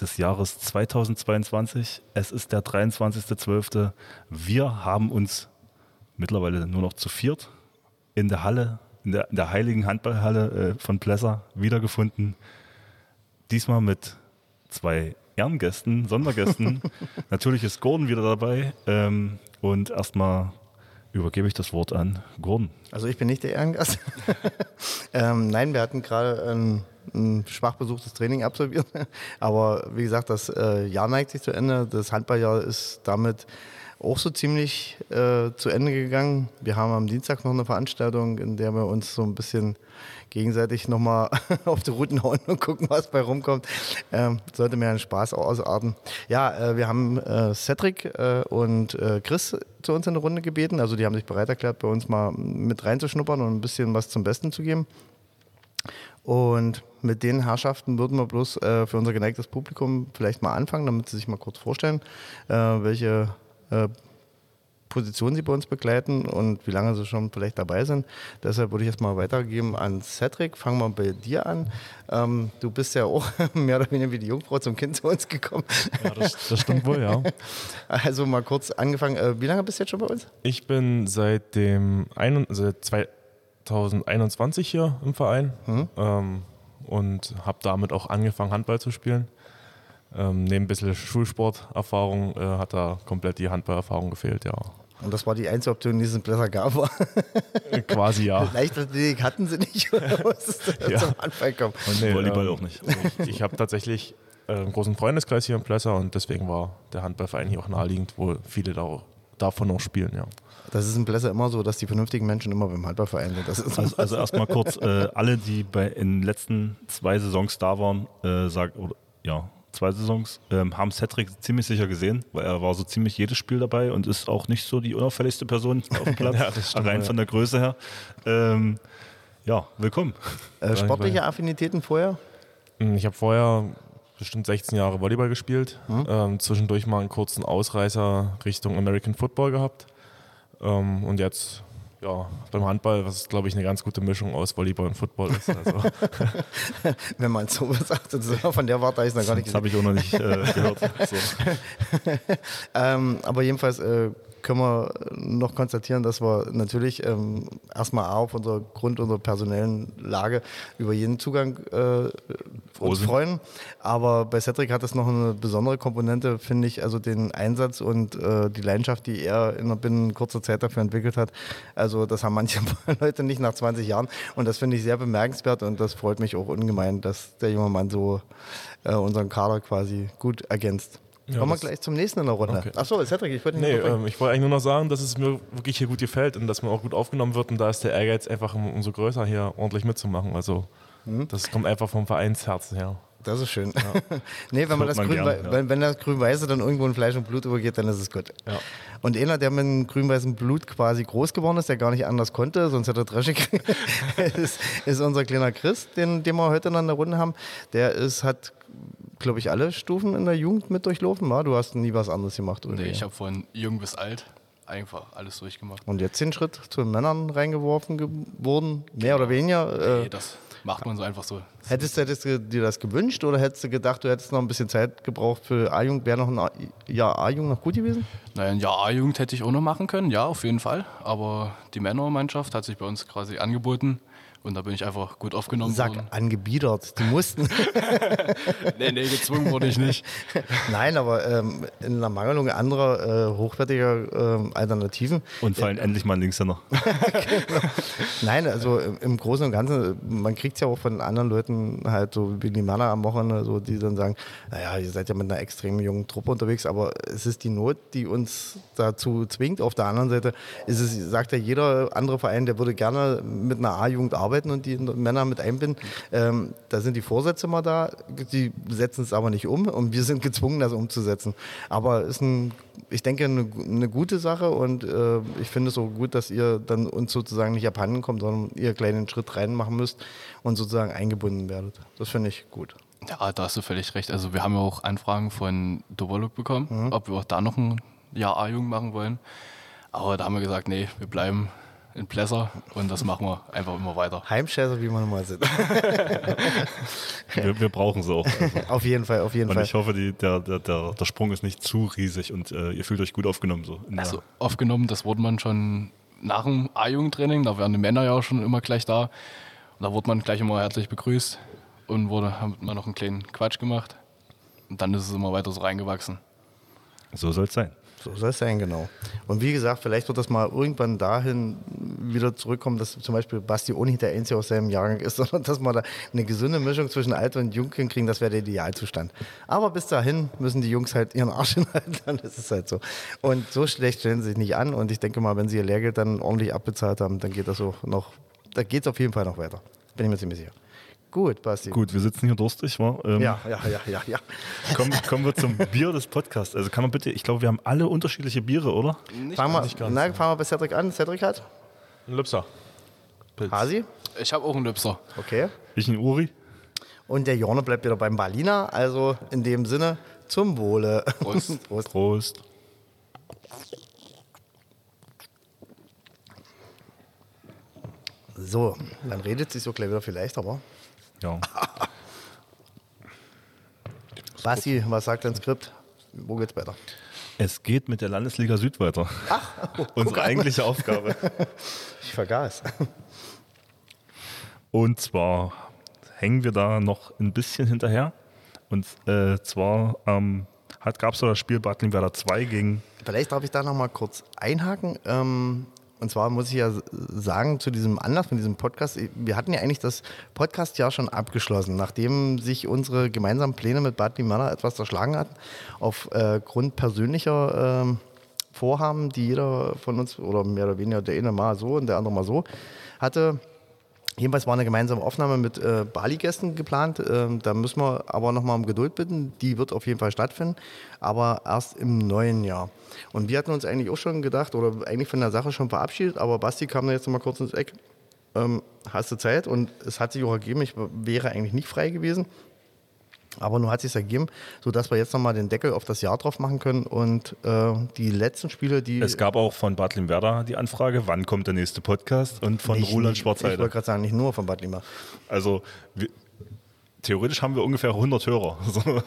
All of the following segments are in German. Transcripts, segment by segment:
des Jahres 2022. Es ist der 23.12. Wir haben uns mittlerweile nur noch zu viert in der Halle, in der, in der heiligen Handballhalle äh, von Plesser wiedergefunden. Diesmal mit zwei Ehrengästen, Sondergästen. Natürlich ist Gordon wieder dabei. Ähm, und erstmal übergebe ich das Wort an Gordon. Also ich bin nicht der Ehrengast. ähm, nein, wir hatten gerade ein, ein, schwach besuchtes Training absolviert. Aber wie gesagt, das äh, Jahr neigt sich zu Ende. Das Handballjahr ist damit auch so ziemlich äh, zu Ende gegangen. Wir haben am Dienstag noch eine Veranstaltung, in der wir uns so ein bisschen gegenseitig nochmal auf die Routen hauen und gucken, was bei rumkommt. Ähm, sollte mir einen Spaß ausarten. Ja, äh, wir haben äh, Cedric äh, und äh, Chris zu uns in eine Runde gebeten. Also die haben sich bereit erklärt, bei uns mal mit reinzuschnuppern und ein bisschen was zum Besten zu geben. Und mit den Herrschaften würden wir bloß äh, für unser geneigtes Publikum vielleicht mal anfangen, damit sie sich mal kurz vorstellen, äh, welche äh, Position sie bei uns begleiten und wie lange sie schon vielleicht dabei sind. Deshalb würde ich jetzt mal weitergeben an Cedric. Fangen wir bei dir an. Ähm, du bist ja auch mehr oder weniger wie die Jungfrau zum Kind zu uns gekommen. Ja, das, das stimmt wohl, ja. Also mal kurz angefangen. Äh, wie lange bist du jetzt schon bei uns? Ich bin seit dem ein, also 2021 hier im Verein mhm. ähm, und habe damit auch angefangen, Handball zu spielen. Ähm, neben ein bisschen Schulsporterfahrung äh, hat da komplett die Handballerfahrung gefehlt, ja. Und das war die einzige Option, die es in Plesser gab? Äh, quasi ja. Leichtathletik hatten sie nicht, oder musste ja. zum Anfang kommen? Und nee, Volleyball ähm, auch nicht. Ich, ich habe tatsächlich äh, einen großen Freundeskreis hier in Plesser und deswegen war der Handballverein hier auch naheliegend, wo viele da, davon auch spielen, ja. Das ist in Plesser immer so, dass die vernünftigen Menschen immer beim Handballverein sind. also, also erstmal kurz, äh, alle, die bei, in den letzten zwei Saisons da waren, äh, sagen, oder, ja, zwei Saisons, ähm, haben Cedric ziemlich sicher gesehen, weil er war so ziemlich jedes Spiel dabei und ist auch nicht so die unauffälligste Person auf dem Platz, ja, stimmt, rein ja. von der Größe her. Ähm, ja, willkommen. Äh, sportliche Affinitäten vorher? Hm, ich habe vorher bestimmt 16 Jahre Volleyball gespielt, hm? ähm, zwischendurch mal einen kurzen Ausreißer Richtung American Football gehabt ähm, und jetzt ja, beim Handball, was glaube ich eine ganz gute Mischung aus Volleyball und Football ist. Also. Wenn man so sagt, von der Warte habe ich noch gar nicht Das habe ich auch noch nicht äh, gehört. So. ähm, aber jedenfalls äh, können wir noch konstatieren, dass wir natürlich ähm, erstmal auf unser Grund unserer personellen Lage über jeden Zugang äh, uns freuen. Aber bei Cedric hat es noch eine besondere Komponente, finde ich, also den Einsatz und äh, die Leidenschaft, die er in binnen kurzer Zeit dafür entwickelt hat. Also das haben manche Leute nicht nach 20 Jahren und das finde ich sehr bemerkenswert und das freut mich auch ungemein, dass der junge Mann so äh, unseren Kader quasi gut ergänzt. Ja, Kommen wir gleich zum nächsten in der Runde. Okay. Achso, Cedric, ich wollte nicht Nee, ähm, ich wollte eigentlich nur noch sagen, dass es mir wirklich hier gut gefällt und dass man auch gut aufgenommen wird und da ist der Ehrgeiz einfach umso größer, hier ordentlich mitzumachen. Also mhm. das kommt einfach vom Vereinsherz her. Das ist schön. Ja. nee, wenn, man das man Grün, gern, ja. wenn, wenn, das Grün-Weiße dann irgendwo in Fleisch und Blut übergeht, dann ist es gut. Ja. Und einer, der mit dem grün-weißen Blut quasi groß geworden ist, der gar nicht anders konnte, sonst hätte er dreschig, ist, ist unser kleiner Chris, den, den wir heute in der Runde haben. Der ist, hat glaube ich, alle Stufen in der Jugend mit durchlaufen. war. Du hast nie was anderes gemacht, oder? Nee, ich habe von jung bis alt einfach alles durchgemacht. Und jetzt den Schritt zu den Männern reingeworfen geworden, mehr oder weniger? Äh, nee, das macht man so einfach so. Hättest, hättest du dir das gewünscht oder hättest du gedacht, du hättest noch ein bisschen Zeit gebraucht für A-Jugend? Wäre noch ein Jahr A-Jugend noch gut gewesen? Naja, ein Jahr A-Jugend hätte ich auch noch machen können, ja, auf jeden Fall. Aber die Männermannschaft hat sich bei uns quasi angeboten. Und da bin ich einfach gut aufgenommen Sag, worden. angebiedert. Die mussten. nee, nee, gezwungen wurde ich nicht. Nein, aber ähm, in der Mangelung anderer äh, hochwertiger äh, Alternativen. Und vor allem äh, endlich mal ein Linkshänder. genau. Nein, also im Großen und Ganzen, man kriegt es ja auch von anderen Leuten halt so wie die Männer am Wochenende, so, die dann sagen, naja, ihr seid ja mit einer extrem jungen Truppe unterwegs, aber es ist die Not, die uns dazu zwingt. Auf der anderen Seite ist es, sagt ja jeder andere Verein, der würde gerne mit einer A-Jugend arbeiten arbeiten und die Männer mit einbinden. Ähm, da sind die Vorsätze mal da, die setzen es aber nicht um und wir sind gezwungen, das umzusetzen. Aber ist ein, ich denke, eine, eine gute Sache und äh, ich finde es auch gut, dass ihr dann uns sozusagen nicht abhanden kommt, sondern ihr einen kleinen Schritt reinmachen müsst und sozusagen eingebunden werdet. Das finde ich gut. Ja, da hast du völlig recht. Also wir haben ja auch Anfragen von Dovoluk bekommen, mhm. ob wir auch da noch ein Jahr A-Jugend machen wollen. Aber da haben wir gesagt, nee, wir bleiben in Plesser und das machen wir einfach immer weiter. Heimscheißer, wie man mal sind. wir, wir, brauchen sie auch. Also. Auf jeden Fall, auf jeden und Fall. ich hoffe, die, der, der, der, der Sprung ist nicht zu riesig und äh, ihr fühlt euch gut aufgenommen. So also aufgenommen, das wurde man schon nach dem A-Jugendtraining, da wären die Männer ja auch schon immer gleich da. Und da wurde man gleich immer herzlich begrüßt und wurde, haben wir noch einen kleinen Quatsch gemacht. Und dann ist es immer weiter so reingewachsen. So soll es sein. So soll es sein, genau. Und wie gesagt, vielleicht wird das mal irgendwann dahin wieder zurückkommen, dass zum Beispiel Basti nicht der Einzige aus seinem Jahrgang ist, sondern dass wir da eine gesunde Mischung zwischen Alt und Jung kriegen, das wäre der Idealzustand. Aber bis dahin müssen die Jungs halt ihren Arsch hinhalten, dann ist es halt so. Und so schlecht stellen sie sich nicht an und ich denke mal, wenn sie ihr Lehrgeld dann ordentlich abbezahlt haben, dann geht das auch noch, da geht es auf jeden Fall noch weiter. Bin ich mir ziemlich sicher. Gut, Basti. Gut, wir sitzen hier durstig, wa? Ähm, ja, ja, ja, ja, ja. Kommen, kommen wir zum Bier des Podcasts. Also kann man bitte, ich glaube, wir haben alle unterschiedliche Biere, oder? Nicht fangen, wir, nicht ganz, nein, fangen wir bei Cedric an. Cedric hat? Ein Lübser. Pilz. Hasi? Ich habe auch einen Lübser. Okay. Ich einen Uri. Und der Jorne bleibt wieder beim Berliner. Also in dem Sinne, zum Wohle. Prost. Prost. Prost. So, dann redet sich so gleich wieder vielleicht, aber. Ja. Basti, was sagt dein Skript? Wo geht's weiter? Es geht mit der Landesliga Süd weiter. Ach, oh, Unsere eigentliche Aufgabe. ich vergaß. Und zwar hängen wir da noch ein bisschen hinterher. Und äh, zwar ähm, gab es da das Spiel Bad Limwerder 2 gegen. Vielleicht darf ich da noch mal kurz einhaken. Ähm, und zwar muss ich ja sagen, zu diesem Anlass von diesem Podcast, wir hatten ja eigentlich das Podcast-Jahr schon abgeschlossen, nachdem sich unsere gemeinsamen Pläne mit Bad Limana etwas zerschlagen hatten, aufgrund äh, persönlicher äh, Vorhaben, die jeder von uns, oder mehr oder weniger der eine mal so und der andere mal so, hatte. Jedenfalls war eine gemeinsame Aufnahme mit äh, Bali-Gästen geplant. Ähm, da müssen wir aber nochmal um Geduld bitten. Die wird auf jeden Fall stattfinden, aber erst im neuen Jahr. Und wir hatten uns eigentlich auch schon gedacht oder eigentlich von der Sache schon verabschiedet, aber Basti kam da jetzt mal kurz ins Eck. Ähm, hast du Zeit? Und es hat sich auch ergeben, ich wäre eigentlich nicht frei gewesen. Aber nur hat sich ergeben, sodass wir jetzt nochmal den Deckel auf das Jahr drauf machen können und äh, die letzten Spiele, die. Es gab auch von Bad Limwerder die Anfrage, wann kommt der nächste Podcast und von nicht, Roland Schwarzheide. Ich wollte gerade sagen, nicht nur von Bad Limwerder. Also wir, theoretisch haben wir ungefähr 100 Hörer.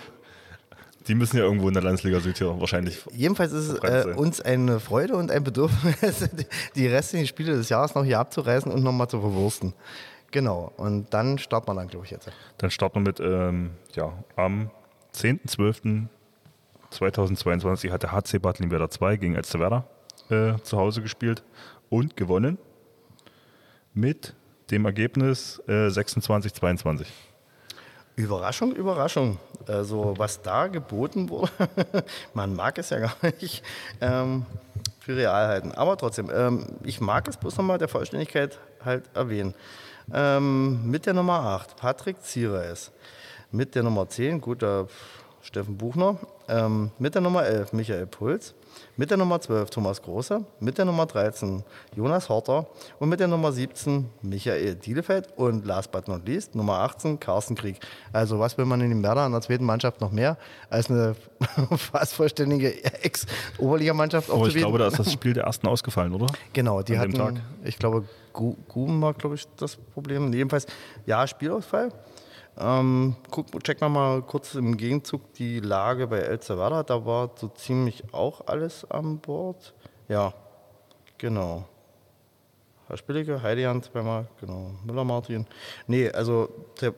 Die müssen ja irgendwo in der Landesliga Süd hier wahrscheinlich. Jedenfalls ist es äh, uns eine Freude und ein Bedürfnis, die restlichen Spiele des Jahres noch hier abzureißen und nochmal zu verwursten. Genau, und dann startet man dann, glaube ich, jetzt. Dann starten wir mit, ähm, ja, am 10.12.2022 hat der HC Bad Limwerder 2 gegen Elsterwerda äh, zu Hause gespielt und gewonnen mit dem Ergebnis äh, 26-22. Überraschung, Überraschung. Also was da geboten wurde, man mag es ja gar nicht ähm, für real halten. Aber trotzdem, ähm, ich mag es bloß nochmal der Vollständigkeit halt erwähnen. Ähm, mit der Nummer 8 Patrick Ziereis. Mit der Nummer 10, guter Steffen Buchner. Ähm, mit der Nummer 11 Michael Puls. Mit der Nummer 12 Thomas Große. Mit der Nummer 13 Jonas Horter. Und mit der Nummer 17 Michael Dielefeld. Und last but not least Nummer 18 Carsten Krieg. Also was will man in dem Werder in der zweiten Mannschaft noch mehr als eine fast vollständige Ex-Oberligamannschaft Aber ich glaube, da ist das Spiel der ersten ausgefallen, oder? Genau, die An hatten, ich glaube, Guben war, glaube ich, das Problem. Jedenfalls, ja, Spielausfall. Ähm, guck, checken wir mal kurz im Gegenzug die Lage bei El Salvador. Da war so ziemlich auch alles an Bord. Ja, genau. Herr Spillige, Heidejan zweimal, genau. Müller-Martin. Nee, also der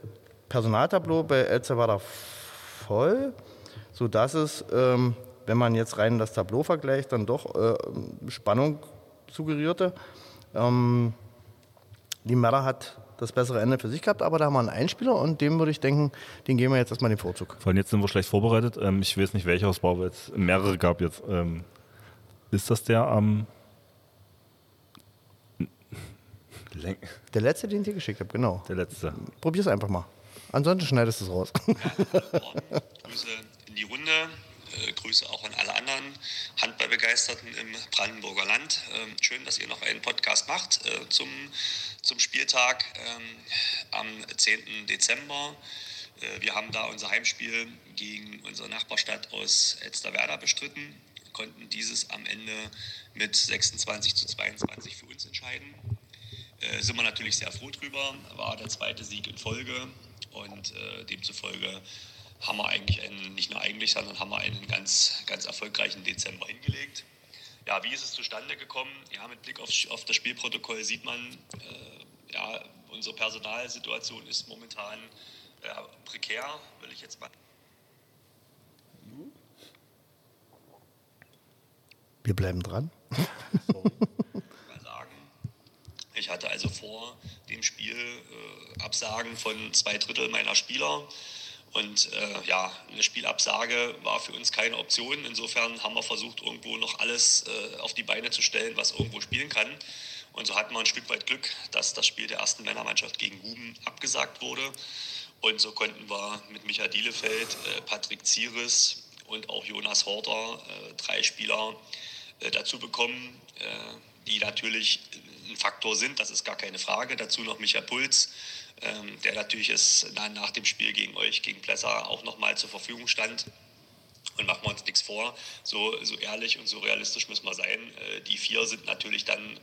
Personaltableau bei El Salvador voll, sodass es, ähm, wenn man jetzt rein das Tableau vergleicht, dann doch äh, Spannung suggerierte. Ähm, die Mera hat das bessere Ende für sich gehabt, aber da haben wir einen Einspieler und dem würde ich denken, den geben wir jetzt erstmal den Vorzug. Vor allem jetzt sind wir schlecht vorbereitet. Ähm, ich weiß nicht, welcher es war, weil es mehrere gab jetzt. Ähm, ist das der am. Len- Der letzte, den ich dir geschickt habe, genau. Der letzte. Probier's einfach mal. Ansonsten schneidest du es raus. Grüße in die Runde. Äh, Grüße auch an alle anderen Handballbegeisterten im Brandenburger Land. Ähm, schön, dass ihr noch einen Podcast macht äh, zum, zum Spieltag ähm, am 10. Dezember. Äh, wir haben da unser Heimspiel gegen unsere Nachbarstadt aus Elsterwerda bestritten, konnten dieses am Ende mit 26 zu 22 für uns entscheiden sind wir natürlich sehr froh drüber. War der zweite Sieg in Folge und demzufolge haben wir eigentlich einen, nicht nur eigentlich, sondern haben wir einen ganz, ganz erfolgreichen Dezember hingelegt. Ja, wie ist es zustande gekommen? Ja, mit Blick auf, auf das Spielprotokoll sieht man, äh, ja, unsere Personalsituation ist momentan äh, prekär, will ich jetzt mal Wir bleiben dran. Ich hatte also vor dem Spiel äh, Absagen von zwei Drittel meiner Spieler. Und äh, ja, eine Spielabsage war für uns keine Option. Insofern haben wir versucht, irgendwo noch alles äh, auf die Beine zu stellen, was irgendwo spielen kann. Und so hatten wir ein Stück weit Glück, dass das Spiel der ersten Männermannschaft gegen Guben abgesagt wurde. Und so konnten wir mit Michael Dielefeld, äh, Patrick Zieres und auch Jonas Horter äh, drei Spieler äh, dazu bekommen, äh, die natürlich ein Faktor sind, das ist gar keine Frage. Dazu noch Michael Puls, ähm, der natürlich es dann nach dem Spiel gegen euch, gegen Plesser, auch nochmal zur Verfügung stand. Und machen wir uns nichts vor, so, so ehrlich und so realistisch müssen wir sein. Äh, die vier sind natürlich dann äh,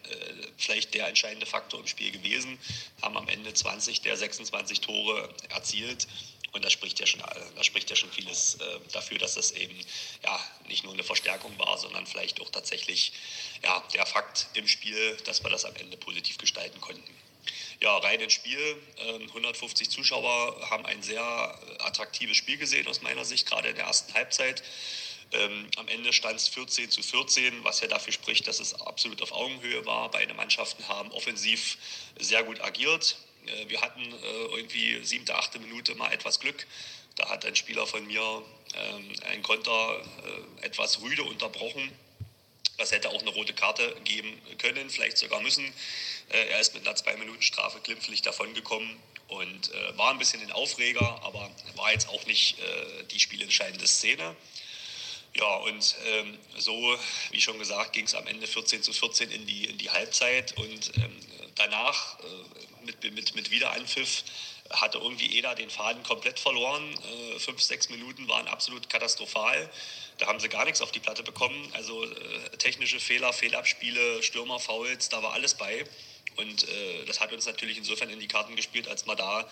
vielleicht der entscheidende Faktor im Spiel gewesen, haben am Ende 20 der 26 Tore erzielt. Und das spricht ja schon, das spricht ja schon vieles äh, dafür, dass das eben ja, nicht nur eine Verstärkung war, sondern vielleicht auch tatsächlich ja, der Fakt im Spiel, dass wir das am Ende positiv gestalten konnten. Ja, rein ins Spiel. Ähm, 150 Zuschauer haben ein sehr äh, attraktives Spiel gesehen aus meiner Sicht, gerade in der ersten Halbzeit. Ähm, am Ende stand es 14 zu 14, was ja dafür spricht, dass es absolut auf Augenhöhe war. Beide Mannschaften haben offensiv sehr gut agiert. Äh, wir hatten äh, irgendwie siebte, achte Minute mal etwas Glück. Da hat ein Spieler von mir ähm, einen Konter äh, etwas rüde unterbrochen. Das hätte auch eine rote Karte geben können, vielleicht sogar müssen. Äh, er ist mit einer Zwei-Minuten-Strafe glimpflich davongekommen und äh, war ein bisschen ein Aufreger, aber war jetzt auch nicht äh, die spielentscheidende Szene. Ja, und ähm, so, wie schon gesagt, ging es am Ende 14 zu 14 in die, in die Halbzeit und ähm, danach äh, mit, mit, mit Wiederanpfiff hatte irgendwie Eda den Faden komplett verloren. Äh, fünf, sechs Minuten waren absolut katastrophal. Da haben sie gar nichts auf die Platte bekommen. Also äh, technische Fehler, Fehlabspiele, Stürmerfouls, da war alles bei. Und äh, das hat uns natürlich insofern in die Karten gespielt, als wir da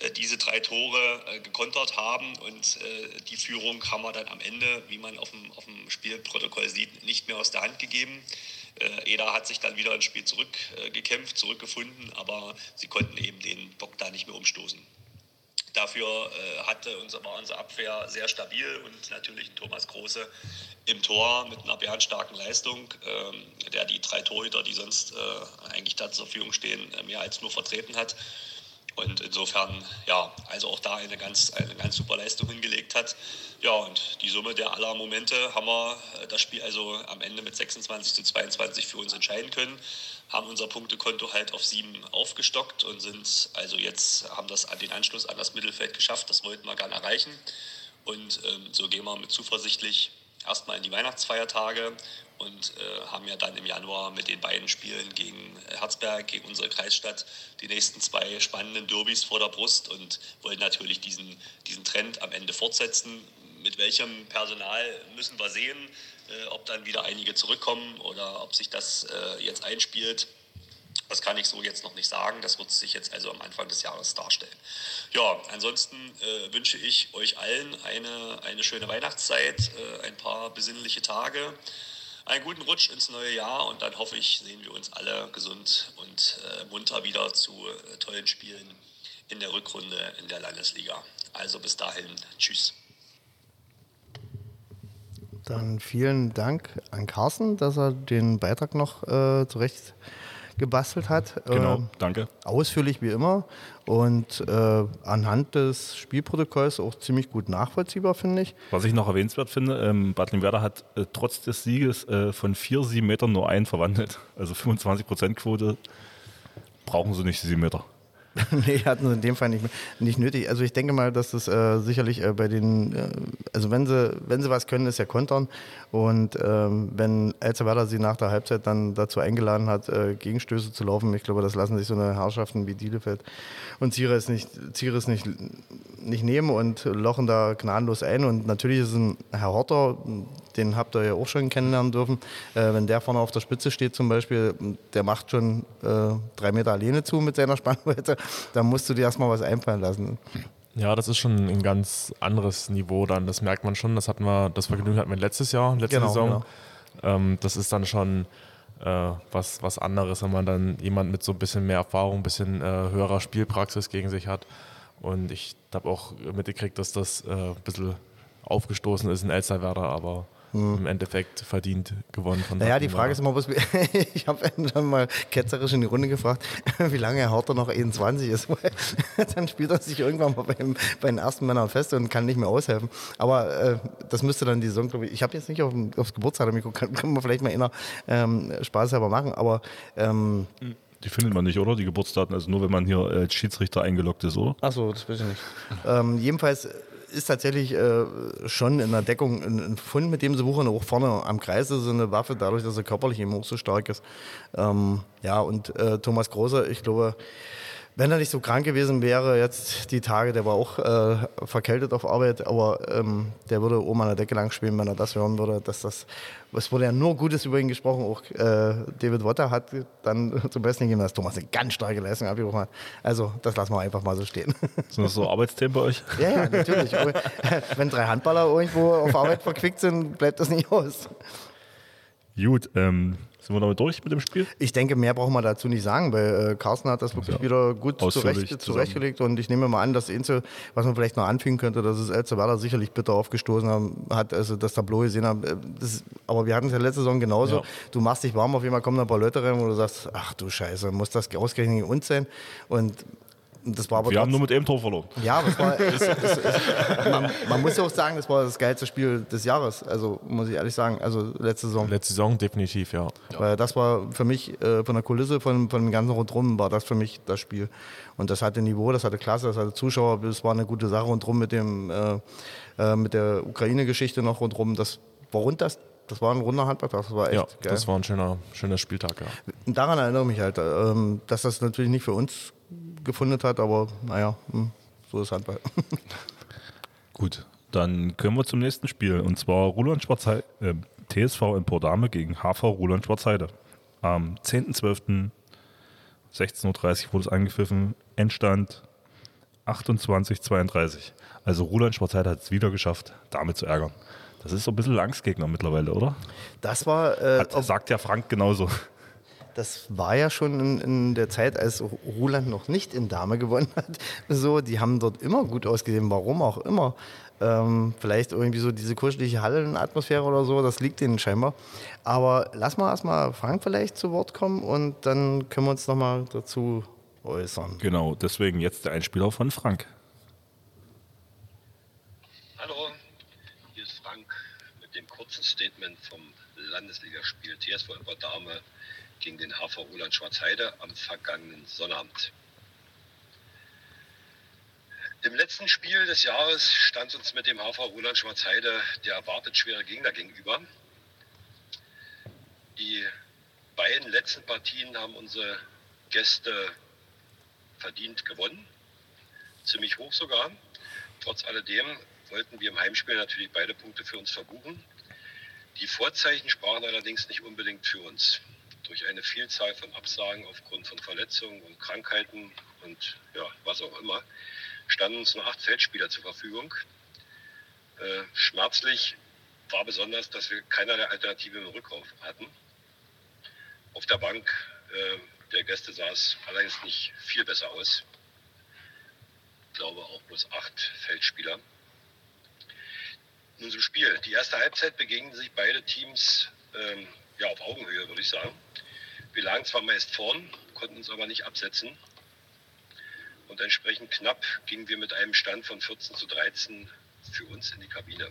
äh, diese drei Tore äh, gekontert haben und äh, die Führung haben wir dann am Ende, wie man auf dem, auf dem Spielprotokoll sieht, nicht mehr aus der Hand gegeben. Äh, Eda hat sich dann wieder ins Spiel zurückgekämpft, zurückgefunden, aber sie konnten eben den Bock da nicht mehr umstoßen. Dafür äh, hatte unser, war unsere Abwehr sehr stabil und natürlich Thomas Große im Tor mit einer bärenstarken Leistung, ähm, der die drei Torhüter, die sonst äh, eigentlich da zur Verfügung stehen, äh, mehr als nur vertreten hat. Und insofern, ja, also auch da eine ganz, eine ganz super Leistung hingelegt hat. Ja, und die Summe der aller Momente haben wir äh, das Spiel also am Ende mit 26 zu 22 für uns entscheiden können, haben unser Punktekonto halt auf sieben aufgestockt und sind also jetzt, haben das den Anschluss an das Mittelfeld geschafft. Das wollten wir gerne erreichen. Und ähm, so gehen wir mit zuversichtlich erstmal in die Weihnachtsfeiertage und äh, haben ja dann im Januar mit den beiden Spielen gegen Herzberg, gegen unsere Kreisstadt, die nächsten zwei spannenden Derbys vor der Brust und wollen natürlich diesen, diesen Trend am Ende fortsetzen. Mit welchem Personal müssen wir sehen, äh, ob dann wieder einige zurückkommen oder ob sich das äh, jetzt einspielt. Das kann ich so jetzt noch nicht sagen. Das wird sich jetzt also am Anfang des Jahres darstellen. Ja, ansonsten äh, wünsche ich euch allen eine, eine schöne Weihnachtszeit, äh, ein paar besinnliche Tage, einen guten Rutsch ins neue Jahr und dann hoffe ich, sehen wir uns alle gesund und äh, munter wieder zu äh, tollen Spielen in der Rückrunde in der Landesliga. Also bis dahin, tschüss. Dann vielen Dank an Carsten, dass er den Beitrag noch äh, zurecht gebastelt hat. Genau, Äh, danke. ausführlich wie immer und äh, anhand des Spielprotokolls auch ziemlich gut nachvollziehbar, finde ich. Was ich noch erwähnenswert finde, ähm, Bad Limwerder hat äh, trotz des Sieges äh, von vier, sieben Metern nur einen verwandelt. Also 25 Prozent Quote. brauchen sie nicht, sieben Meter. nee, hatten sie in dem Fall nicht, nicht nötig. Also ich denke mal, dass das äh, sicherlich äh, bei den, äh, also wenn sie, wenn sie was können, ist ja kontern. Und ähm, wenn Elzerwerder sie nach der Halbzeit dann dazu eingeladen hat, äh, Gegenstöße zu laufen, ich glaube, das lassen sich so eine Herrschaften wie Bielefeld und Zieres nicht, Zieres nicht, nicht nehmen und lochen da gnadenlos ein. Und natürlich ist ein Herr Horter, den habt ihr ja auch schon kennenlernen dürfen, äh, wenn der vorne auf der Spitze steht zum Beispiel, der macht schon äh, drei Meter alleine zu mit seiner Spannweite da musst du dir erstmal was einfallen lassen. Ja, das ist schon ein ganz anderes Niveau dann. Das merkt man schon. Das hatten wir, das Vergnügen hatten wir letztes Jahr, letzte genau, Saison. Genau. Ähm, das ist dann schon äh, was, was anderes, wenn man dann jemand mit so ein bisschen mehr Erfahrung, ein bisschen äh, höherer Spielpraxis gegen sich hat. Und ich habe auch mitgekriegt, dass das äh, ein bisschen aufgestoßen ist in Elsterwerder, aber hm. Im Endeffekt verdient gewonnen von Naja, die Frage ist immer, was, ich habe dann mal ketzerisch in die Runde gefragt, wie lange Herr Horter noch 21 ist. dann spielt er sich irgendwann mal beim, bei den ersten Männern fest und kann nicht mehr aushelfen. Aber äh, das müsste dann die Saison, glaube ich, ich habe jetzt nicht auf, aufs Geburtstag kann, kann man vielleicht mal inner ähm, Spaß selber machen, aber ähm, die findet man nicht, oder? Die Geburtsdaten, also nur wenn man hier als Schiedsrichter eingeloggt ist, oder? Achso, das weiß ich nicht. ähm, jedenfalls ist tatsächlich äh, schon in der Deckung ein, ein Fund, mit dem sie wuchern. Auch vorne am Kreis ist eine Waffe, dadurch, dass er körperlich eben auch so stark ist. Ähm, ja, und äh, Thomas Großer, ich glaube, wenn er nicht so krank gewesen wäre, jetzt die Tage, der war auch äh, verkältet auf Arbeit, aber ähm, der würde oben an der Decke lang spielen, wenn er das hören würde. Dass das, es wurde ja nur Gutes über ihn gesprochen. Auch äh, David Watter hat dann zum Besten gegeben, dass Thomas eine ganz starke Leistung abgebrochen hat. Also, das lassen wir einfach mal so stehen. Sind das so Arbeitsthemen bei euch? Ja, ja, natürlich. wenn drei Handballer irgendwo auf Arbeit verquickt sind, bleibt das nicht aus. Gut, ähm, sind wir damit durch mit dem Spiel? Ich denke, mehr brauchen wir dazu nicht sagen, weil äh, Carsten hat das wirklich ja. wieder gut zurecht, zurechtgelegt und ich nehme mal an, das Einzige, was man vielleicht noch anfügen könnte, dass es Elzevada sicherlich bitter aufgestoßen hat, also das Tableau gesehen haben. Äh, das, aber wir hatten es ja letzte Saison genauso. Ja. Du machst dich warm, auf jeden Fall kommen da ein paar Leute rein, wo du sagst, ach du Scheiße, muss das ausgerechnet uns sein? Und das war aber Wir haben nur mit einem Tor verloren. Ja, aber es war, es, es, man, man, muss ja auch sagen, das war das geilste Spiel des Jahres. Also muss ich ehrlich sagen, also letzte Saison. Letzte Saison definitiv, ja. Weil das war für mich äh, von der Kulisse, von, von dem ganzen Rundrum, war das für mich das Spiel. Und das hatte Niveau, das hatte Klasse, das hatte Zuschauer, das war eine gute Sache rundrum mit dem äh, äh, mit der Ukraine-Geschichte noch rundrum. Das war rund das das war ein runder Handballtag, das war echt ja, geil. das war ein schöner, schöner Spieltag, ja. Daran erinnere ich mich halt, ähm, dass das natürlich nicht für uns gefunden hat, aber naja, hm, so ist Handball. Gut, dann können wir zum nächsten Spiel und zwar Roland Schwarzheide, äh, TSV in Pordame gegen HV Roland Schwarzheide. Am 10.12. 16.30 Uhr wurde es angepfiffen, Endstand 28-32. Also Roland Schwarzheide hat es wieder geschafft, damit zu ärgern. Das ist so ein bisschen Langsgegner mittlerweile, oder? Das war. Äh, hat, sagt ja Frank genauso. Das war ja schon in, in, der Zeit, als Roland noch nicht in Dame gewonnen hat. So, die haben dort immer gut ausgesehen, warum auch immer. Ähm, vielleicht irgendwie so diese kuschelige Hallenatmosphäre oder so, das liegt ihnen scheinbar. Aber lass mal erstmal Frank vielleicht zu Wort kommen und dann können wir uns nochmal dazu äußern. Genau, deswegen jetzt der Einspieler von Frank. Hallo, hier ist Frank mit dem kurzen Statement vom Landesligaspiel TSV Dame gegen den HV Uland Schwarzheide am vergangenen Sonnabend. Im letzten Spiel des Jahres stand uns mit dem HV Roland Schwarzheide der erwartet schwere Gegner gegenüber. Die beiden letzten Partien haben unsere Gäste verdient gewonnen, ziemlich hoch sogar. Trotz alledem wollten wir im Heimspiel natürlich beide Punkte für uns verbuchen. Die Vorzeichen sprachen allerdings nicht unbedingt für uns durch eine Vielzahl von Absagen aufgrund von Verletzungen und Krankheiten und ja, was auch immer, standen uns nur acht Feldspieler zur Verfügung. Äh, schmerzlich war besonders, dass wir keinerlei Alternative im Rückrauf hatten. Auf der Bank äh, der Gäste sah es allerdings nicht viel besser aus. Ich glaube auch bloß acht Feldspieler. Nun zum Spiel. Die erste Halbzeit begegnen sich beide Teams ähm, ja, auf Augenhöhe, würde ich sagen. Wir lagen zwar meist vorn, konnten uns aber nicht absetzen. Und entsprechend knapp gingen wir mit einem Stand von 14 zu 13 für uns in die Kabine.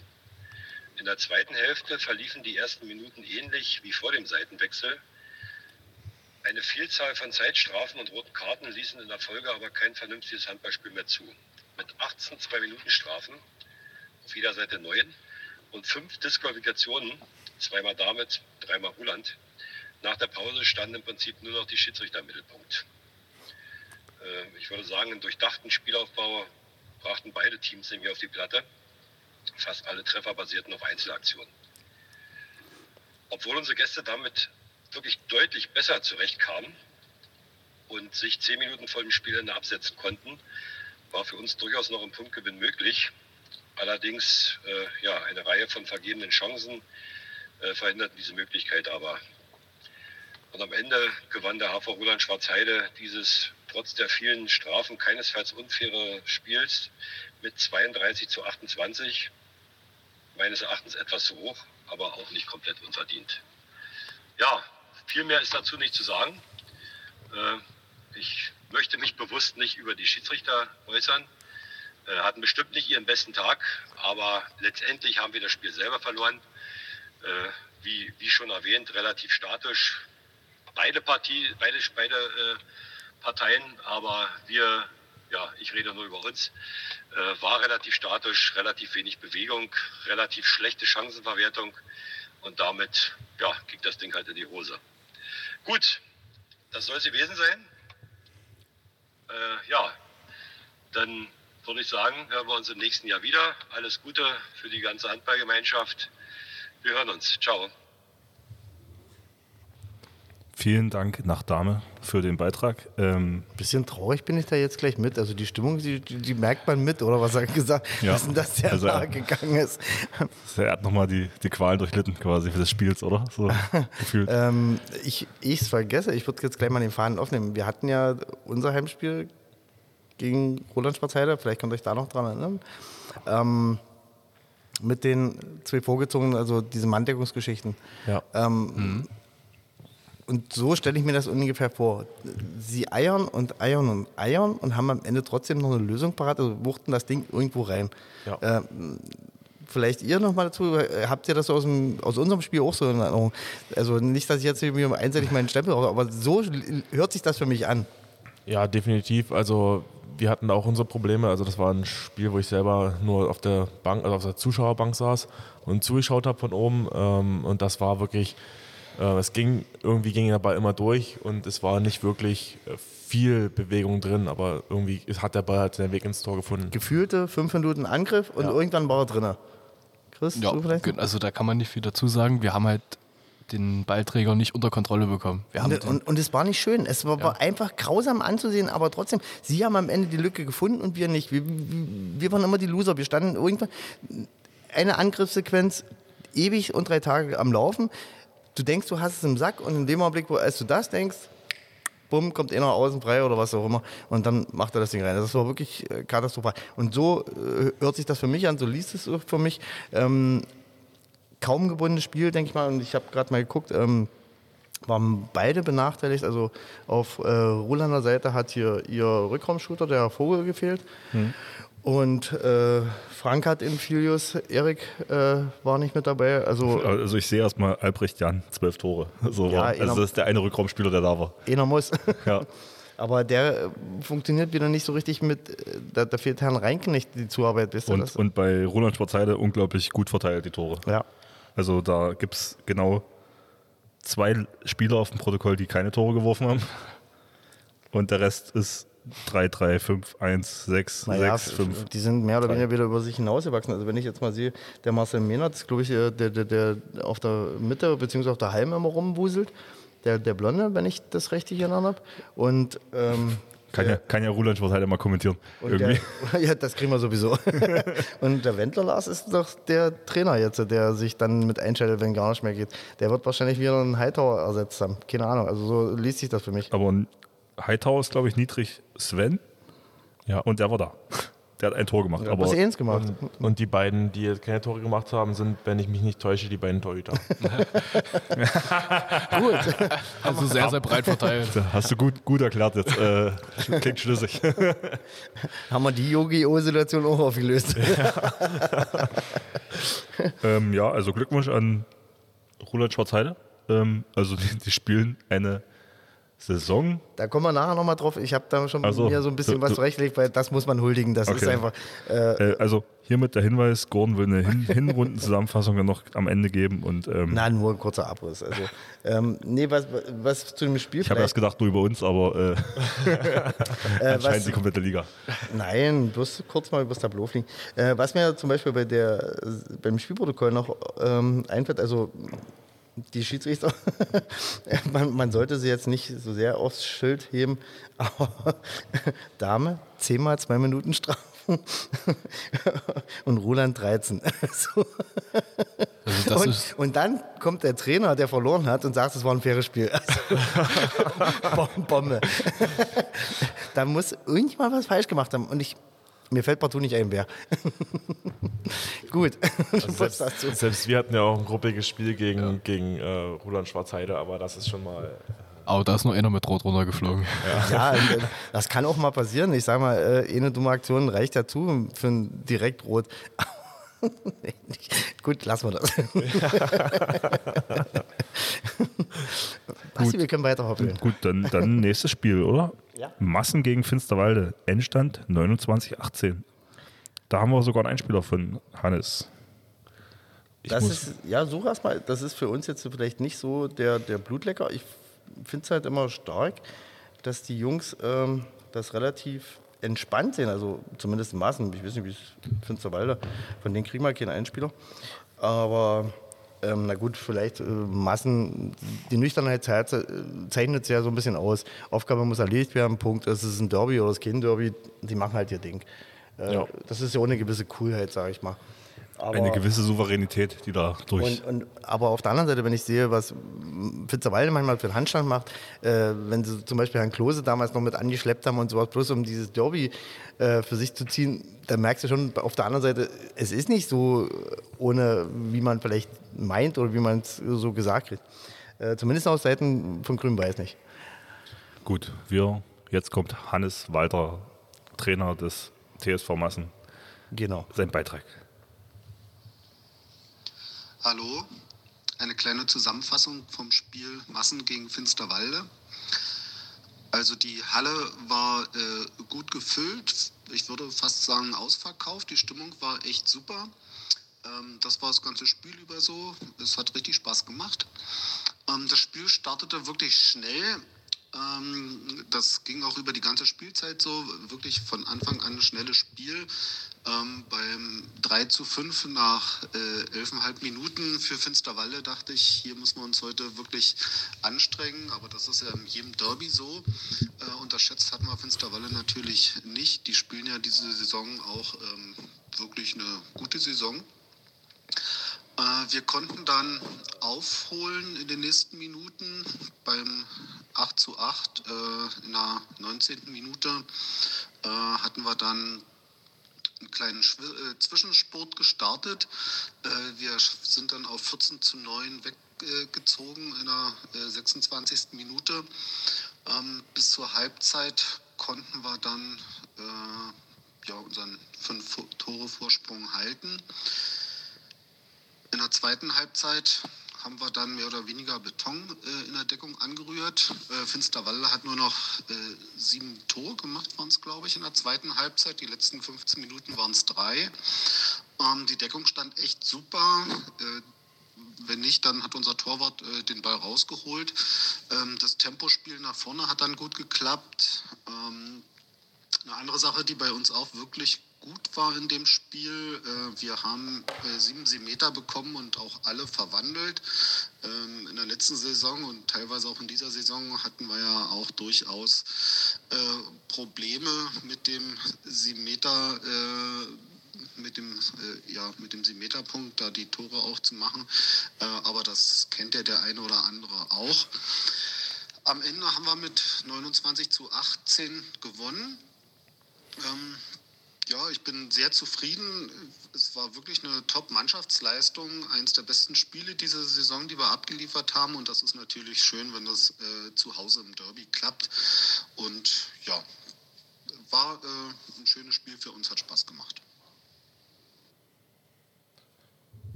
In der zweiten Hälfte verliefen die ersten Minuten ähnlich wie vor dem Seitenwechsel. Eine Vielzahl von Zeitstrafen und roten Karten ließen in der Folge aber kein vernünftiges Handballspiel mehr zu. Mit 18 2-Minuten-Strafen auf jeder Seite 9 und fünf Disqualifikationen, zweimal damit, dreimal Ruland. Nach der Pause standen im Prinzip nur noch die Schiedsrichter im Mittelpunkt. Äh, ich würde sagen, einen durchdachten Spielaufbau brachten beide Teams nämlich auf die Platte. Fast alle Treffer basierten auf Einzelaktionen. Obwohl unsere Gäste damit wirklich deutlich besser zurechtkamen und sich zehn Minuten vor dem Spielende absetzen konnten, war für uns durchaus noch ein Punktgewinn möglich. Allerdings äh, ja, eine Reihe von vergebenen Chancen äh, verhinderten diese Möglichkeit aber. Und am Ende gewann der HV Roland Schwarzheide dieses trotz der vielen Strafen keinesfalls unfaire Spiels mit 32 zu 28. Meines Erachtens etwas zu hoch, aber auch nicht komplett unverdient. Ja, viel mehr ist dazu nicht zu sagen. Äh, ich möchte mich bewusst nicht über die Schiedsrichter äußern. Äh, hatten bestimmt nicht ihren besten Tag, aber letztendlich haben wir das Spiel selber verloren. Äh, wie, wie schon erwähnt, relativ statisch. Beide, Partie, beide, beide äh, Parteien, aber wir, ja, ich rede nur über uns, äh, war relativ statisch, relativ wenig Bewegung, relativ schlechte Chancenverwertung und damit ja, ging das Ding halt in die Hose. Gut, das soll es gewesen sein. Äh, ja, dann würde ich sagen, hören wir uns im nächsten Jahr wieder. Alles Gute für die ganze Handballgemeinschaft. Wir hören uns. Ciao. Vielen Dank nach Dame für den Beitrag. Ähm, Bisschen traurig bin ich da jetzt gleich mit. Also die Stimmung, die, die merkt man mit, oder was hat er gesagt, Ja. dass denn das sehr Also, nahe äh, gegangen ist. er hat nochmal die, die Qualen durchlitten quasi für das Spiels, oder? So gefühlt. Ähm, ich es vergesse, ich würde jetzt gleich mal den Faden aufnehmen. Wir hatten ja unser Heimspiel gegen Roland Schwarzheide, vielleicht könnt ihr euch da noch dran erinnern, ähm, mit den zwei vorgezogenen, also diese Manndeckungsgeschichten. Ja. Ähm, Und so stelle ich mir das ungefähr vor. Sie eiern und eiern und eiern und haben am Ende trotzdem noch eine Lösung parat, also wuchten das Ding irgendwo rein. Ja. Ähm, vielleicht ihr noch mal dazu, äh, habt ihr das aus, dem, aus unserem Spiel auch so in Erinnerung? Also nicht, dass ich jetzt irgendwie einseitig meinen Stempel brauche, aber so hört sich das für mich an. Ja, definitiv. Also wir hatten auch unsere Probleme. Also das war ein Spiel, wo ich selber nur auf der Bank, also auf der Zuschauerbank saß und zugeschaut habe von oben. Ähm, und das war wirklich, äh, es ging, irgendwie ging der Ball immer durch und es war nicht wirklich äh, viel Bewegung drin, aber irgendwie hat der Ball halt seinen Weg ins Tor gefunden. Gefühlte fünf Minuten Angriff und Ja. irgendwann war er drin. Chris, Ja, du vielleicht? ge- also da kann man nicht viel dazu sagen. Wir haben halt den Ballträger nicht unter Kontrolle bekommen. Und, den, und, und es war nicht schön. Es war, war einfach grausam anzusehen, aber trotzdem, sie haben am Ende die Lücke gefunden und wir nicht. Wir, wir, waren immer die Loser. Wir standen irgendwann eine Angriffssequenz ewig und drei Tage am Laufen. Du denkst, du hast es im Sack und in dem Augenblick, wo als du das denkst, bumm, kommt einer außen frei oder was auch immer und dann macht er das Ding rein. Das war wirklich äh, katastrophal. Und so äh, hört sich das für mich an, so liest es für mich. Ähm, kaum gewonnenes Spiel, denke ich mal. Und ich habe gerade mal geguckt, ähm, waren beide benachteiligt. Also auf äh, Rolander Seite hat hier ihr Rückraumshooter, der Vogel, gefehlt. Und äh, Frank hat in Filius, Erik äh, war nicht mit dabei. Also Also ich sehe erstmal Albrecht Jan, zwölf Tore. So Ja, Also das ist der eine Rückraumspieler, der da war. einer muss. Ja. Aber der äh, funktioniert wieder nicht so richtig mit, äh, da, da fehlt Herrn Reinknecht die Zuarbeit. Wisst ihr Und, das? und bei Roland Schwarzheide unglaublich gut verteilt, die Tore. ja. Also da gibt es genau zwei Spieler auf dem Protokoll, die keine Tore geworfen haben. Und der Rest ist 3, 3, 5, 1, 6, Naja, 6, 5. die sind mehr oder weniger wieder über sich hinausgewachsen. Also wenn ich jetzt mal sehe, der Marcel Mehnert ist, glaube ich, äh, der, der, der auf der Mitte bzw. auf der Halme immer rumwuselt. Der, der Blonde, wenn ich das richtig erinnert habe. Und, ähm, Kann ja, kann ja Roland Schwarzheide mal kommentieren. und Irgendwie. der, ja, das kriegen wir sowieso. und der Wendler Lars ist doch der Trainer jetzt, der sich dann mit einschaltet, wenn gar nicht mehr geht. Der wird wahrscheinlich wieder einen Hightower ersetzt haben. Keine Ahnung. Also so liest sich das für mich. Aber Hightower ist, glaube ich, niedrig Sven. Ja. Und der war da. Der hat ein Tor gemacht. aber Was eins gemacht. Und die beiden, die jetzt keine Tore gemacht haben, sind, wenn ich mich nicht täusche, die beiden Torhüter. Gut. also sehr, sehr breit verteilt. hast du gut, gut erklärt jetzt. Äh, klingt schlüssig. Haben wir die Yogi-O-Situation auch aufgelöst. ähm, ja, also Glückwunsch an Roland Schwarzheide. Ähm, also die, die spielen eine Saison. Da kommen wir nachher nochmal drauf. Ich habe da schon Also, mir so ein bisschen du- was zurechtgelegt, weil das muss man huldigen. Das ist Okay. einfach. Äh, Äh, also hiermit der Hinweis, Gordon will eine Hin Hinrundenzusammenfassung noch am Ende geben. Und ähm, na, nur ein kurzer Abriss. Also, ähm, nee, was, was zu dem Spiel ich habe erst gedacht, nur über uns, aber äh, äh, anscheinend was, die komplette Liga. Nein, bloß kurz mal über das Tableau fliegen. Äh, was mir zum Beispiel bei der, beim Spielprotokoll noch ähm, einfällt, also die Schiedsrichter, man, man sollte sie jetzt nicht so sehr aufs Schild heben, aber Dame, zehnmal zwei Minuten Strafen und Roland 13. So. Also und, und dann kommt der Trainer, der verloren hat und sagt, es war ein faires Spiel. Also, Bom- Bombe. da muss irgendjemand was falsch gemacht haben. Und ich, mir fällt partout nicht ein, wer. Gut. Was Selbst, selbst wir hatten ja auch ein gruppiges Spiel gegen, gegen äh, Roland Schwarzheide, aber das ist schon mal. aber da ist nur einer mit Rot runtergeflogen. Ja, äh, das kann auch mal passieren. Ich sage mal, äh, eine dumme Aktion reicht dazu für ein Direktrot. Nee. Gut, lassen wir das. Basti, wir können weiter hoppeln. Gut, dann, dann nächstes Spiel, oder? Ja. Massen gegen Finsterwalde. Endstand 29-18. Da haben wir sogar einen Einspieler von Hannes. Ich Das ist, ja, such erst mal. Das ist für uns jetzt vielleicht nicht so der, der Blutlecker. Ich finde es halt immer stark, dass die Jungs ähm, das relativ entspannt sehen. Also zumindest in Maßen. Ich weiß nicht, wie es Finsterwalde. Von denen kriegen wir keinen Einspieler. Aber ähm, na gut, vielleicht äh, Massen, die Nüchternheit ze- zeichnet es ja so ein bisschen aus. Aufgabe muss erledigt werden, Punkt. Es ist ein Derby oder es ist kein Derby. Die machen halt ihr Ding. Äh, Ja. Das ist ja auch eine gewisse Coolheit, sage ich mal. Aber eine gewisse Souveränität, die da durch. und, und, aber auf der anderen Seite, wenn ich sehe, was Fitzerwalde manchmal für einen Handstand macht, äh, wenn sie zum Beispiel Herrn Klose damals noch mit angeschleppt haben und sowas, bloß um dieses Derby äh, für sich zu ziehen, dann merkst du schon auf der anderen Seite, es ist nicht so ohne, wie man vielleicht meint oder wie man es so gesagt kriegt. Äh, zumindest aus Seiten von Grün-Weiß nicht. Gut, wir, jetzt kommt Hannes Walter, Trainer des TSV Massen, Genau. sein Beitrag. Hallo, eine kleine Zusammenfassung vom Spiel Massen gegen Finsterwalde. Also die Halle war äh, gut gefüllt, ich würde fast sagen ausverkauft. Die Stimmung war echt super. Ähm, das war das ganze Spiel über so. Es hat richtig Spaß gemacht. Ähm, das Spiel startete wirklich schnell. Ähm, das ging auch über die ganze Spielzeit so. Wirklich von Anfang an ein schnelles Spiel. Ähm, beim 3 zu 5 nach äh, 11,5 Minuten für Finsterwalde dachte ich, hier müssen wir uns heute wirklich anstrengen. Aber das ist ja in jedem Derby so. Äh, unterschätzt hatten wir Finsterwalde natürlich nicht. Die spielen ja diese Saison auch ähm, wirklich eine gute Saison. Äh, Wir konnten dann aufholen in den nächsten Minuten beim 8 zu 8 äh, in der 19. Minute äh, hatten wir dann einen kleinen äh, Zwischensport gestartet. Äh, wir sind dann auf 14 zu 9 weggezogen in der äh, 26. Minute. Ähm, bis zur Halbzeit konnten wir dann äh, ja, unseren 5 Tore Vorsprung halten. In der zweiten Halbzeit haben wir dann mehr oder weniger Beton äh, in der Deckung angerührt. Äh, Finsterwalde hat nur noch äh, sieben Tore gemacht, waren es, glaube ich, in der zweiten Halbzeit. Die letzten 15 Minuten waren es drei. Ähm, die Deckung stand echt super. Äh, wenn nicht, dann hat unser Torwart äh, den Ball rausgeholt. Ähm, das Tempospiel nach vorne hat dann gut geklappt. Ähm, eine andere Sache, die bei uns auch wirklich gut war in dem Spiel, äh, wir haben äh, sieben Meter bekommen und auch alle verwandelt. Ähm, in der letzten Saison und teilweise auch in dieser Saison hatten wir ja auch durchaus äh, Probleme mit dem Meter. Äh, mit dem, äh, ja, mit dem Siebenmeterpunkt da die Tore auch zu machen. Äh, aber das kennt ja der eine oder andere auch. Am Ende haben wir mit 29 zu 18 gewonnen. Ähm, ja, ich bin sehr zufrieden. Es war wirklich eine Top-Mannschaftsleistung, eines der besten Spiele dieser Saison, die wir abgeliefert haben. Und das ist natürlich schön, wenn das äh, zu Hause im Derby klappt. Und ja, war äh, ein schönes Spiel für uns, hat Spaß gemacht.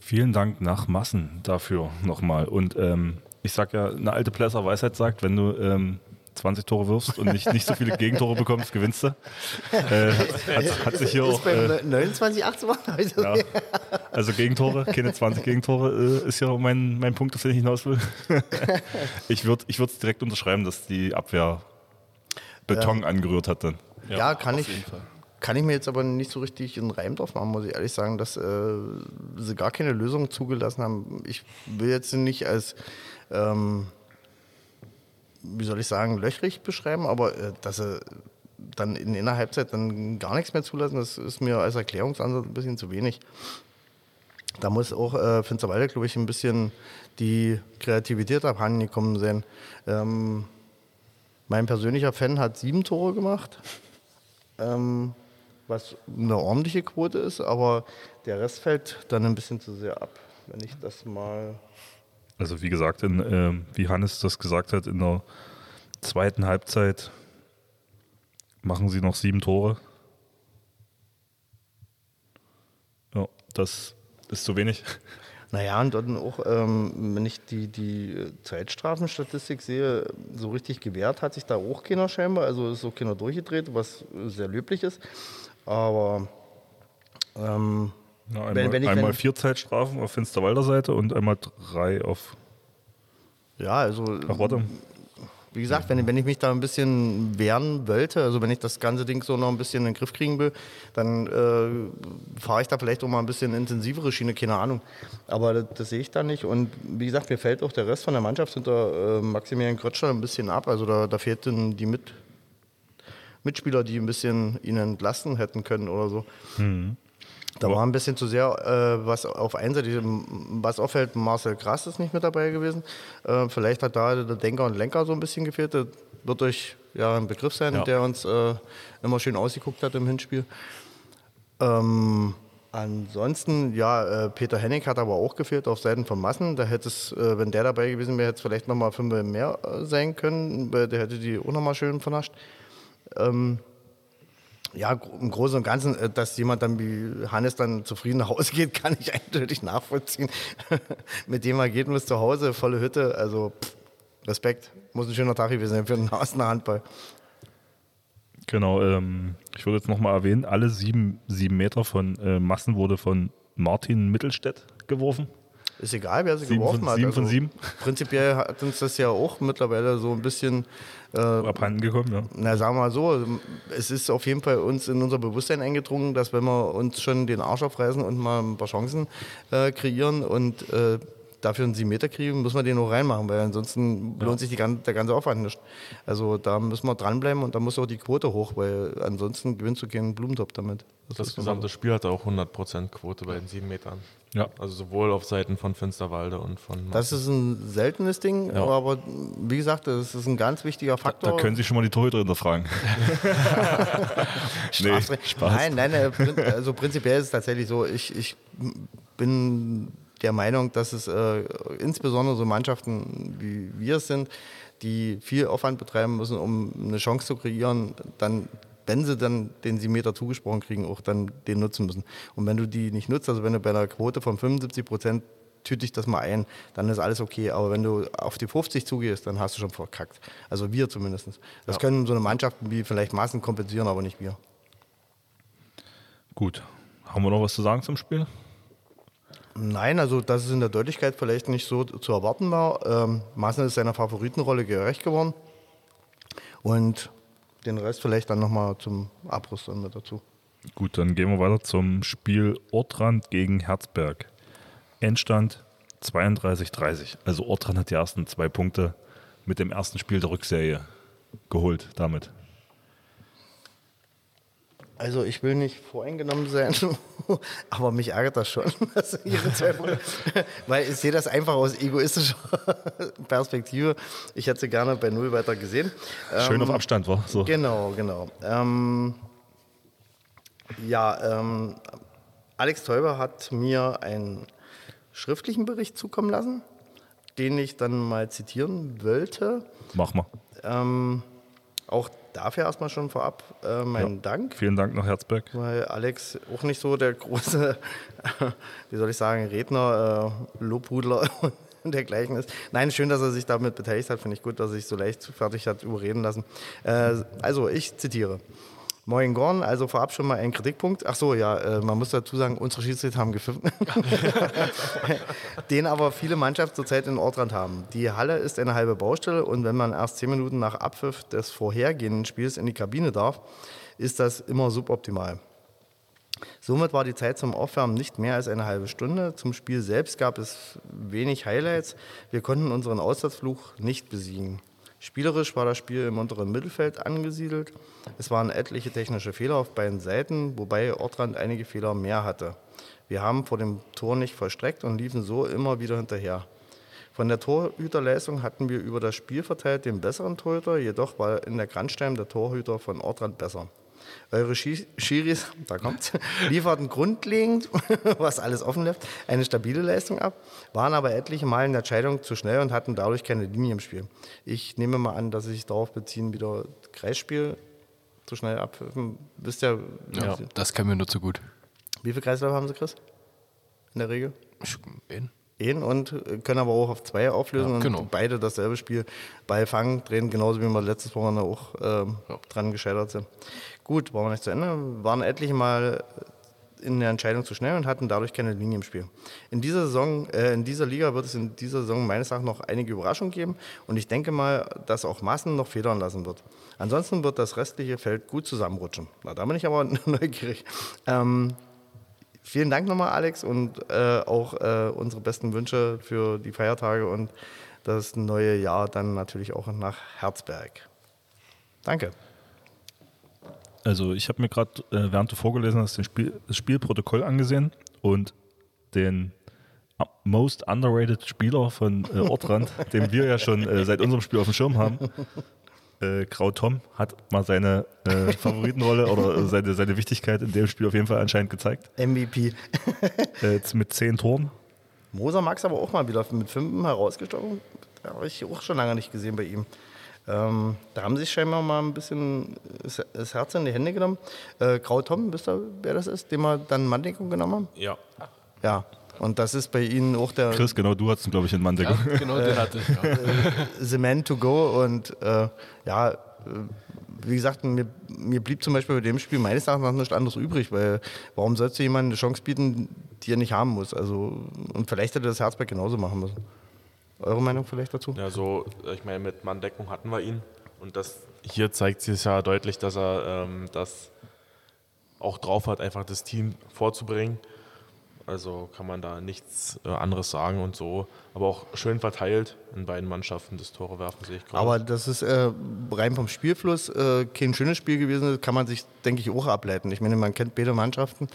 Vielen Dank nach Massen dafür nochmal. Und ähm, ich sag ja, eine alte Plesser Weisheit sagt, wenn du ähm, 20 Tore wirfst und nicht, nicht so viele Gegentore bekommst, gewinnst du. Äh, hat, hat, sich hier ist auch. bei Äh, 29, 18 Mal. ja, also Gegentore, keine 20 Gegentore äh, ist ja mein, mein Punkt, auf den ich hinaus will. ich würde ich es direkt unterschreiben, dass die Abwehr Beton angerührt hat dann. Ja, kann auf ich. jeden Fall. Kann ich mir jetzt aber nicht so richtig einen Reim drauf machen, muss ich ehrlich sagen, dass äh, sie gar keine Lösung zugelassen haben. Ich will jetzt nicht als, ähm, wie soll ich sagen, löchrig beschreiben, aber äh, dass sie dann in einer Halbzeit dann gar nichts mehr zulassen, das ist mir als Erklärungsansatz ein bisschen zu wenig. Da muss auch äh, Finsterwalde, glaube ich, ein bisschen die Kreativität abhanden gekommen sein. Ähm, mein persönlicher Fan hat sieben Tore gemacht, ähm, was eine ordentliche Quote ist, aber der Rest fällt dann ein bisschen zu sehr ab. Wenn ich das mal. Also wie gesagt, in, ähm, wie Hannes das gesagt hat, in der zweiten Halbzeit machen sie noch sieben Tore. Ja, das ist zu wenig. Naja, und dann auch, ähm, wenn ich die, die Zeitstrafenstatistik sehe, so richtig gewehrt hat sich da auch keiner scheinbar. Also ist auch keiner durchgedreht, was sehr löblich ist. Aber ähm, Ja, einmal, Wenn- wenn ich- einmal vier Zeitstrafen auf Finsterwalder Seite und einmal drei auf. ja, also Ach, warte. wie gesagt, wenn, wenn ich mich da ein bisschen wehren wollte, also wenn ich das ganze Ding so noch ein bisschen in den Griff kriegen will, dann äh, fahre ich da vielleicht auch mal ein bisschen intensivere Schiene, keine Ahnung. Aber das, das sehe ich da nicht. Und wie gesagt, mir fällt auch der Rest von der Mannschaft hinter äh, Maximilian Krötscher ein bisschen ab. Also da, da fehlten die Mit Mitspieler, die ein bisschen ihn entlasten hätten können oder so. Da war ein bisschen zu sehr äh, was auf einseitig. Was auffällt, Marcel Krass ist nicht mit dabei gewesen. Äh, vielleicht hat da der Denker und Lenker so ein bisschen gefehlt. Das wird euch ja ein Begriff sein, Ja. der uns äh, immer schön ausgeguckt hat im Hinspiel. Ähm, ansonsten, ja, äh, Peter Hennig hat aber auch gefehlt auf Seiten von Massen. Da hätte es, äh, wenn der dabei gewesen wäre, hätte es vielleicht nochmal fünf mehr äh, sein können. Der hätte die auch nochmal schön vernascht. Ähm, ja, im Großen und Ganzen, äh, dass jemand dann wie Hannes dann zufrieden nach Hause geht, kann ich eindeutig nachvollziehen. Mit dem Ergebnis zu Hause, volle Hütte, also pff, Respekt. Muss ein schöner Tag gewesen sein für einen Hastener Handball. Genau, ähm, ich würde jetzt nochmal erwähnen, alle sieben, sieben Meter von äh, Massen wurde von Martin Mittelstädt geworfen. Ist egal, wer sie Sieben geworfen von- hat. sieben von sieben? Prinzipiell hat uns das ja auch mittlerweile so ein bisschen, äh, Abhanden gekommen, ja. na sagen wir mal so, es ist auf jeden Fall uns in unser Bewusstsein eingedrungen, dass wenn wir uns schon den Arsch aufreißen und mal ein paar Chancen äh, kreieren und äh, dafür einen 7 Meter kriegen, müssen wir den auch reinmachen, weil ansonsten lohnt sich die ganze, der ganze Aufwand nicht. Also da müssen wir dranbleiben und da muss auch die Quote hoch, weil ansonsten gewinnst du keinen Blumentopf damit. Das ist gesamte Spiel hatte auch 100% Quote bei den sieben Metern. Ja. Also sowohl auf Seiten von Finsterwalde und von Das ist ein seltenes Ding, Ja. aber wie gesagt, das ist ein ganz wichtiger Da Faktor. können Sie schon mal die Torhüter hinterfragen. nee, Strafrecht. Spaß. Nein, nein, also prinzipiell ist es tatsächlich so, ich, ich bin der Meinung, dass es äh, insbesondere so Mannschaften wie wir es sind, die viel Aufwand betreiben müssen, um eine Chance zu kreieren, dann wenn sie dann den 7 Meter zugesprochen kriegen, auch dann den nutzen müssen. Und wenn du die nicht nutzt, also wenn du bei einer Quote von 75 Prozent tüte ich das mal ein, dann ist alles okay. Aber wenn du auf die 50 zugehst, dann hast du schon verkackt. Also wir zumindest. Das können so eine Mannschaften wie vielleicht Maßen kompensieren, aber nicht wir. Gut. Haben wir noch was zu sagen zum Spiel? Nein, also dass es in der Deutlichkeit vielleicht nicht so zu erwarten war. Ähm, Maaßen ist seiner Favoritenrolle gerecht geworden. Und den Rest vielleicht dann nochmal zum Abriss dann mit dazu. Gut, dann gehen wir weiter zum Spiel Ortrand gegen Herzberg. Endstand 32-30. Also Ortrand hat die ersten zwei Punkte mit dem ersten Spiel der Rückserie geholt damit. Also ich will nicht voreingenommen sein, aber mich ärgert das schon, dass ihre zwei Punkte, weil ich sehe das einfach aus egoistischer Perspektive. Ich hätte sie gerne bei Null weiter gesehen. Schön Ähm, auf Abstand war. So. Genau, genau. Ähm, ja, ähm, Alex Teuber hat mir einen schriftlichen Bericht zukommen lassen, den ich dann mal zitieren wollte. Mach mal. Ähm, auch dafür erstmal schon vorab äh, meinen Ja. Dank, Vielen Dank nach Herzberg. weil Alex auch nicht so der große, wie soll ich sagen, Redner, äh, Lobhudler und dergleichen ist. Nein, schön, dass er sich damit beteiligt hat. Finde ich gut, dass er sich so leicht fertig hat überreden lassen. Äh, also, ich zitiere. Moin Gorn, also vorab schon mal ein Kritikpunkt. Ach so, ja, äh, man muss dazu sagen, unsere Schiedsrichter haben gepfiffen. Den aber viele Mannschaften zurzeit in Ortrand haben. Die Halle ist eine halbe Baustelle und wenn man erst zehn Minuten nach Abpfiff des vorhergehenden Spiels in die Kabine darf, ist das immer suboptimal. Somit war die Zeit zum Aufwärmen nicht mehr als eine halbe Stunde. Zum Spiel selbst gab es wenig Highlights. Wir konnten unseren Aussatzfluch nicht besiegen. Spielerisch war das Spiel im unteren Mittelfeld angesiedelt. Es waren etliche technische Fehler auf beiden Seiten, wobei Ortrand einige Fehler mehr hatte. Wir haben vor dem Tor nicht vollstreckt und liefen so immer wieder hinterher. Von der Torhüterleistung hatten wir über das Spiel verteilt den besseren Torhüter, jedoch war in der Grandstein der Torhüter von Ortrand besser. Eure Schiris, da kommt's, lieferten grundlegend, was alles offen läuft, eine stabile Leistung ab, waren aber etliche Mal in der Entscheidung zu schnell und hatten dadurch keine Linie im Spiel. Ich nehme mal an, dass sie sich darauf beziehen, wieder Kreisspiel zu schnell ab. Wisst ihr? Ja, das kennen wir nur zu gut. Wie viele Kreisläufe haben sie, Chris? In der Regel? Einen und können aber auch auf zwei auflösen Ja, genau. und beide dasselbe Spiel Ball fangen, drehen, genauso wie wir letztes Wochenende auch ähm, Ja. dran gescheitert sind. Gut, waren wir nicht zu Ende. Waren etliche Mal in der Entscheidung zu schnell und hatten dadurch keine Linie im Spiel. In dieser Saison, äh, in dieser Liga wird es in dieser Saison meines Erachtens noch einige Überraschungen geben und ich denke mal, dass auch Massen noch federn lassen wird. Ansonsten wird das restliche Feld gut zusammenrutschen. Na, da bin ich aber neugierig. Ähm, vielen Dank nochmal, Alex, und äh, auch äh, unsere besten Wünsche für die Feiertage und das neue Jahr dann natürlich auch nach Herzberg. Danke. Also ich habe mir gerade, äh, während du vorgelesen hast, den Spiel, das Spielprotokoll angesehen und den most underrated Spieler von äh, Ortrand, den wir ja schon äh, seit unserem Spiel auf dem Schirm haben, äh, Grau Tom, hat mal seine äh, Favoritenrolle oder äh, seine, seine Wichtigkeit in dem Spiel auf jeden Fall anscheinend gezeigt. MVP. Äh, jetzt mit zehn Toren. Moser Max aber auch mal wieder mit fünf herausgestochen. Habe ich auch schon lange nicht gesehen bei ihm. Ähm, da haben sie sich scheinbar mal ein bisschen das- Herz in die Hände genommen. Äh, Grau Tom, wisst ihr, wer das ist, den wir dann Manndeckung genommen haben? Ja. Ja. Und das ist bei ihnen auch der Chris, genau du hattest ihn, glaube ich, in Manndeckung. Ja, genau, den hatte ich. Ja. Cement to go. Und äh, ja, äh, wie gesagt, mir, mir blieb zum Beispiel bei dem Spiel meines Erachtens nichts anderes übrig, weil warum sollst du jemandem eine Chance bieten, die er nicht haben muss? Also, und vielleicht hätte das Herzberg genauso machen müssen. Eure Meinung vielleicht dazu? Ja, so, äh, ich meine, mit Manndeckung hatten wir ihn. Und das hier zeigt sich ja deutlich, dass er ähm, das auch drauf hat, einfach das Team vorzubringen. Also kann man da nichts äh, anderes sagen und so. Aber auch schön verteilt in beiden Mannschaften das Tore werfen, sehe ich gerade. Aber das ist äh, rein vom Spielfluss äh, kein schönes Spiel gewesen. Das kann man sich, denke ich, auch ableiten. Ich meine, man kennt beide Mannschaften.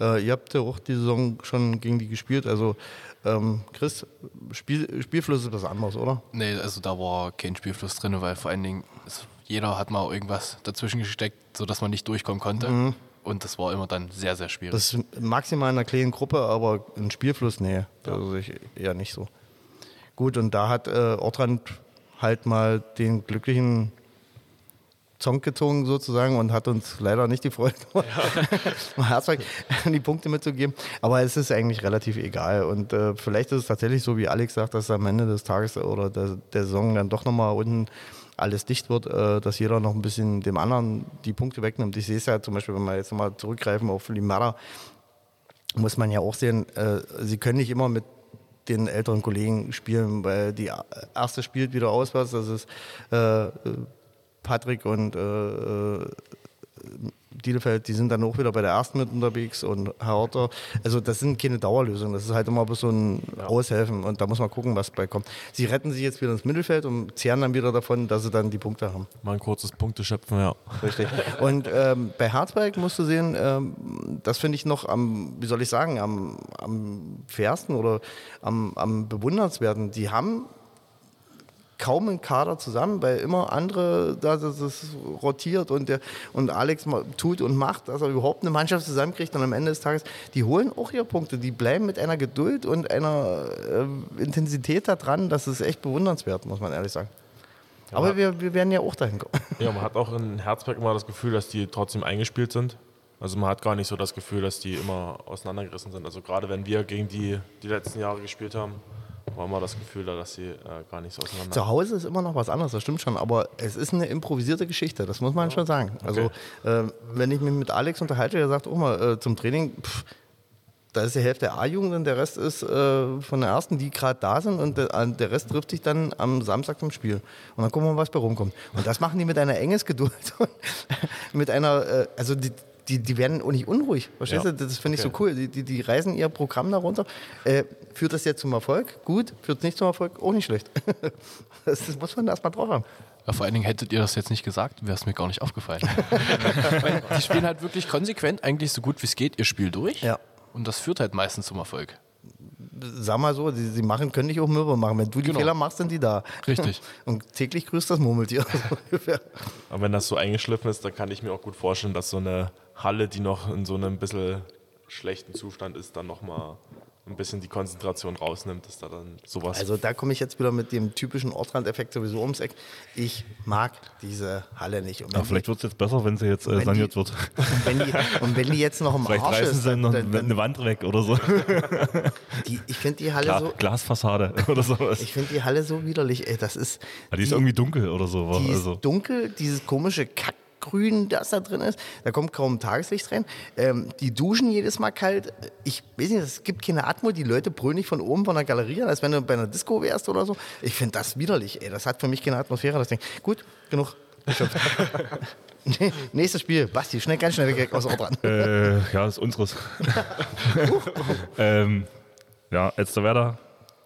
Äh, ihr habt ja auch die Saison schon gegen die gespielt. Also, ähm, Chris, Spiel, Spielfluss ist was anderes, oder? Nee, also da war kein Spielfluss drin, weil vor allen Dingen jeder hat mal irgendwas dazwischen gesteckt, sodass man nicht durchkommen konnte. Und das war immer dann sehr, sehr schwierig. Das ist maximal in einer kleinen Gruppe, aber ein Spielfluss, nee, also sehe ich eher nicht so. Gut, und da hat äh, Ortrand halt mal den glücklichen Zong gezogen sozusagen und hat uns leider nicht die Freude Herzberg die Punkte mitzugeben. Aber es ist eigentlich relativ egal. Und äh, vielleicht ist es tatsächlich so, wie Alex sagt, dass am Ende des Tages oder der, der Saison dann doch nochmal unten alles dicht wird, äh, dass jeder noch ein bisschen dem anderen die Punkte wegnimmt. Ich sehe es ja zum Beispiel, wenn wir jetzt nochmal zurückgreifen auf Limara, muss man ja auch sehen, äh, sie können nicht immer mit den älteren Kollegen spielen, weil die erste spielt wieder auswärts, das ist äh, Patrick und Bielefeld, die sind dann auch wieder bei der ersten mit unterwegs und Hertha. Also das sind keine Dauerlösungen, das ist halt immer so ein Aushelfen und da muss man gucken, was bei kommt. Sie retten sich jetzt wieder ins Mittelfeld und zehren dann wieder davon, dass sie dann die Punkte haben. Mal ein kurzes Punkteschöpfen, ja. Richtig. Und ähm, bei Herzberg musst du sehen, ähm, das finde ich noch am, wie soll ich sagen, am, am fairsten oder am, am bewundernswerten. Die haben kaum einen Kader zusammen, weil immer andere, da das es rotiert und, der, und Alex tut und macht, dass er überhaupt eine Mannschaft zusammenkriegt und am Ende des Tages, die holen auch ihre Punkte, die bleiben mit einer Geduld und einer äh, Intensität da dran, das ist echt bewundernswert, muss man ehrlich sagen. Aber wir, wir werden ja auch dahin kommen. Ja, man hat auch in Herzberg immer das Gefühl, dass die trotzdem eingespielt sind. Also man hat gar nicht so das Gefühl, dass die immer auseinandergerissen sind. Also gerade wenn wir gegen die die letzten Jahre gespielt haben, war immer das Gefühl da, dass sie äh, gar nicht so auseinander. Zu Hause ist immer noch was anderes, das stimmt schon, aber es ist eine improvisierte Geschichte, das muss man schon sagen. Also, äh, wenn ich mich mit Alex unterhalte, der sagt auch mal äh, zum Training, pff, da ist die Hälfte A-Jugend und der Rest ist äh, von der ersten, die gerade da sind und der, der Rest trifft sich dann am Samstag zum Spiel. Und dann gucken wir mal, was bei rumkommt. Und das machen die mit einer enges Geduld und mit einer, äh, also die, die, die werden auch nicht unruhig. Verstehst Ja. du? Das finde ich Okay. so cool. Die, die, die reisen ihr Programm da runter. Äh, führt das jetzt zum Erfolg? Gut. Führt es nicht zum Erfolg? Auch nicht schlecht. das, das muss man erstmal drauf haben. Ja, vor allen Dingen hättet ihr das jetzt nicht gesagt, wäre es mir gar nicht aufgefallen. Die spielen halt wirklich konsequent, eigentlich so gut wie es geht, ihr Spiel durch. Ja. Und das führt halt meistens zum Erfolg. Sag mal so, sie, sie machen, können dich auch mürbe machen. Wenn du die Genau. Fehler machst, sind die da. Richtig. Und täglich grüßt das Murmeltier. Aber wenn das so eingeschliffen ist, dann kann ich mir auch gut vorstellen, dass so eine Halle, die noch in so einem bisschen schlechten Zustand ist, dann nochmal ein bisschen die Konzentration rausnimmt, dass da dann sowas. Also da komme ich jetzt wieder mit dem typischen Ortrand-Effekt sowieso ums Eck. Ich mag diese Halle nicht. Und Ja, vielleicht wird es jetzt besser, wenn sie jetzt äh, saniert die- wird. und wenn, die, und wenn die jetzt noch im Vielleicht Arsch reißen ist, sie dann, noch dann, eine dann, Wand weg oder so. die, ich finde die Halle Gla so... Glasfassade oder sowas. Ich finde die Halle so widerlich. Ey, das ist... Ja, die ist irgendwie dunkel oder so. Die ist Also. dunkel, dieses komische Kackgrün, das da drin ist. Da kommt kaum Tageslicht rein. Ähm, die duschen jedes Mal kalt. Ich weiß nicht, es gibt keine Atmo. Die Leute brüllen nicht von oben von der Galerie, an, als wenn du bei einer Disco wärst oder so. Ich finde das widerlich. Ey. Das hat für mich keine Atmosphäre. Das Ding. Gut, genug. Nächstes Spiel. Basti, schnell, ganz schnell weg aus Ortrand. Äh, ja, das ist unseres. ähm, ja, Elsterwerda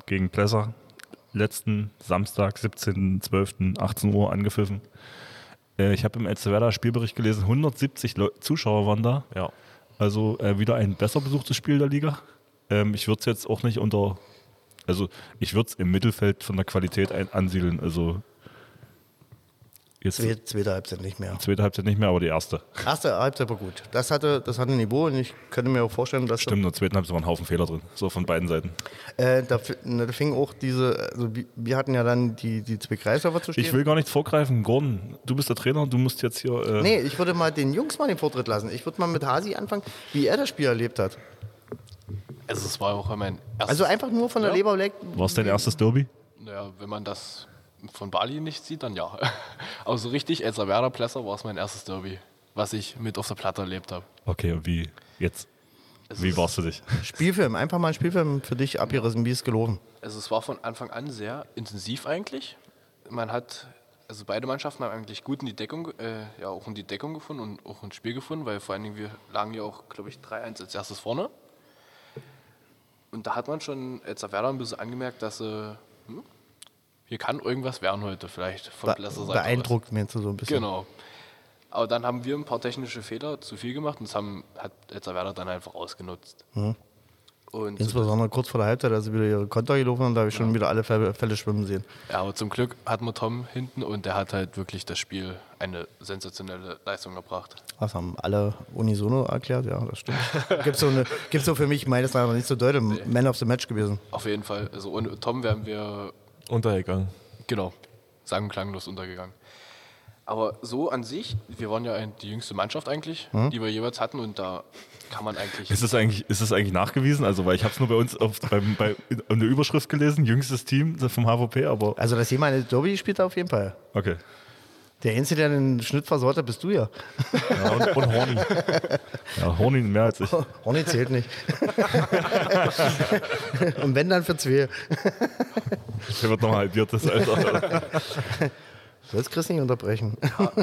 gegen Plesser. Letzten Samstag, 17.12., 18 Uhr angepfiffen. Äh, ich habe im Elsterwerda Spielbericht gelesen, 170 Leu Zuschauer waren da. ja. Also äh, wieder ein besser besuchtes Spiel der Liga. Ähm, ich würde es jetzt auch nicht unter, also ich würde es im Mittelfeld von der Qualität ein, ansiedeln. Also jetzt Zweite, zweite Halbzeit nicht mehr. zweite Halbzeit nicht mehr, aber die erste. Erste Halbzeit war gut. Das hatte, das hatte Niveau und ich könnte mir auch vorstellen, dass Stimmt, in der zweiten Halbzeit waren ein Haufen Fehler drin. So von beiden Seiten. Äh, da, ne, da fing auch diese, also wir, hatten ja dann die, die zwei Kreisläufer zu stehen. Ich will gar nicht vorgreifen. Gordon, du bist der Trainer, du musst jetzt hier. Äh, nee, ich würde mal den Jungs mal den Vortritt lassen. Ich würde mal mit Hasi anfangen, wie er das Spiel erlebt hat. Also es war auch mein erstes, Also einfach nur von der Ja. Leber weg. War es dein erstes Derby? naja, wenn man das von Bali nicht sieht, dann ja. Aber so richtig, als Werder Plesser war es mein erstes Derby, was ich mit auf der Platte erlebt habe. Okay, und wie jetzt? Es Wie warst du dich? Spielfilm, einfach mal ein Spielfilm für dich abgerissen. Wie ist es gelaufen? Also es war von Anfang an sehr intensiv eigentlich. Man hat, also beide Mannschaften haben eigentlich gut in die Deckung, äh, ja auch in die Deckung gefunden und auch ins Spiel gefunden, weil vor allen Dingen wir lagen ja auch, glaube ich, 3-1 als erstes vorne. Und da hat man schon als Werder ein bisschen angemerkt, dass äh, hm, hier kann irgendwas werden heute vielleicht von Be Seite aus. beeindruckt mir so ein bisschen. Genau. Aber dann haben wir ein paar technische Fehler zu viel gemacht und das haben, hat Elzerwerder dann einfach ausgenutzt. Mhm. Und Insbesondere kurz vor der Halbzeit, als sie wieder ihre Konter gelaufen haben, da habe ich schon wieder alle Fälle, schwimmen sehen. Ja, aber zum Glück hatten wir Tom hinten und der hat halt wirklich das Spiel eine sensationelle Leistung gebracht. Das haben alle unisono erklärt, ja, das stimmt. Gibt es so, eine- gibt's so für mich meines Erachtens nicht so deutlich. Man of the Match gewesen. Auf jeden Fall. Also ohne Tom wären wir, Untergegangen. genau, sang- und klanglos untergegangen. Aber so an sich, wir waren ja ein, die jüngste Mannschaft eigentlich, die wir jeweils hatten und da kann man eigentlich. Ist es eigentlich, ist es eigentlich nachgewiesen? Also, weil ich habe es nur bei uns auf, beim, bei, in der Überschrift gelesen, jüngstes Team vom HVP, aber Also, dass jemand eine Derby gespielt hat, auf jeden Fall. okay. Der Einzige, der den Schnitt versaut hat, bist du ja. Ja, und, und Horny. Ja, Horny mehr als ich. Horny zählt nicht. Und wenn, dann für zwei. Der wird nochmal halbiert, das Alter. Sollst Chris nicht unterbrechen.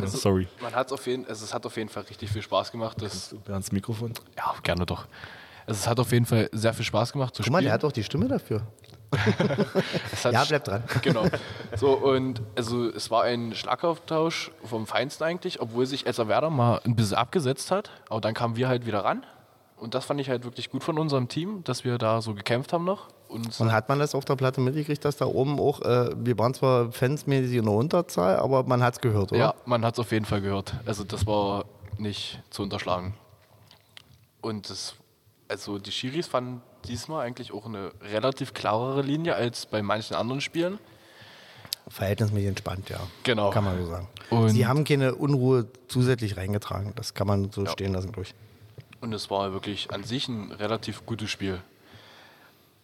Sorry. Man hat auf jeden, also es hat auf jeden Fall richtig viel Spaß gemacht. Das, Ans Mikrofon. ja, gerne doch. Also es hat auf jeden Fall sehr viel Spaß gemacht zu Guck mal, spielen. der hat doch die Stimme dafür. Ja, bleib dran. Genau. So, und also es war ein Schlagauftausch vom Feinsten eigentlich, obwohl sich Elsa Werder mal ein bisschen abgesetzt hat. Aber dann kamen wir halt wieder ran. Und das fand ich halt wirklich gut von unserem Team, dass wir da so gekämpft haben noch. Und Und hat man das auf der Platte mitgekriegt, dass da oben auch, äh, wir waren zwar fansmäßig in der Unterzahl, aber man hat es gehört, oder? ja, man hat es auf jeden Fall gehört. Also das war nicht zu unterschlagen. Und das, also die Schiris fanden diesmal eigentlich auch eine relativ klarere Linie als bei manchen anderen Spielen. Verhältnismäßig entspannt, ja. Genau. Kann man so sagen. Und- Sie haben keine Unruhe zusätzlich reingetragen. Das kann man so Ja. stehen lassen, glaube ich. Und es war wirklich an sich ein relativ gutes Spiel.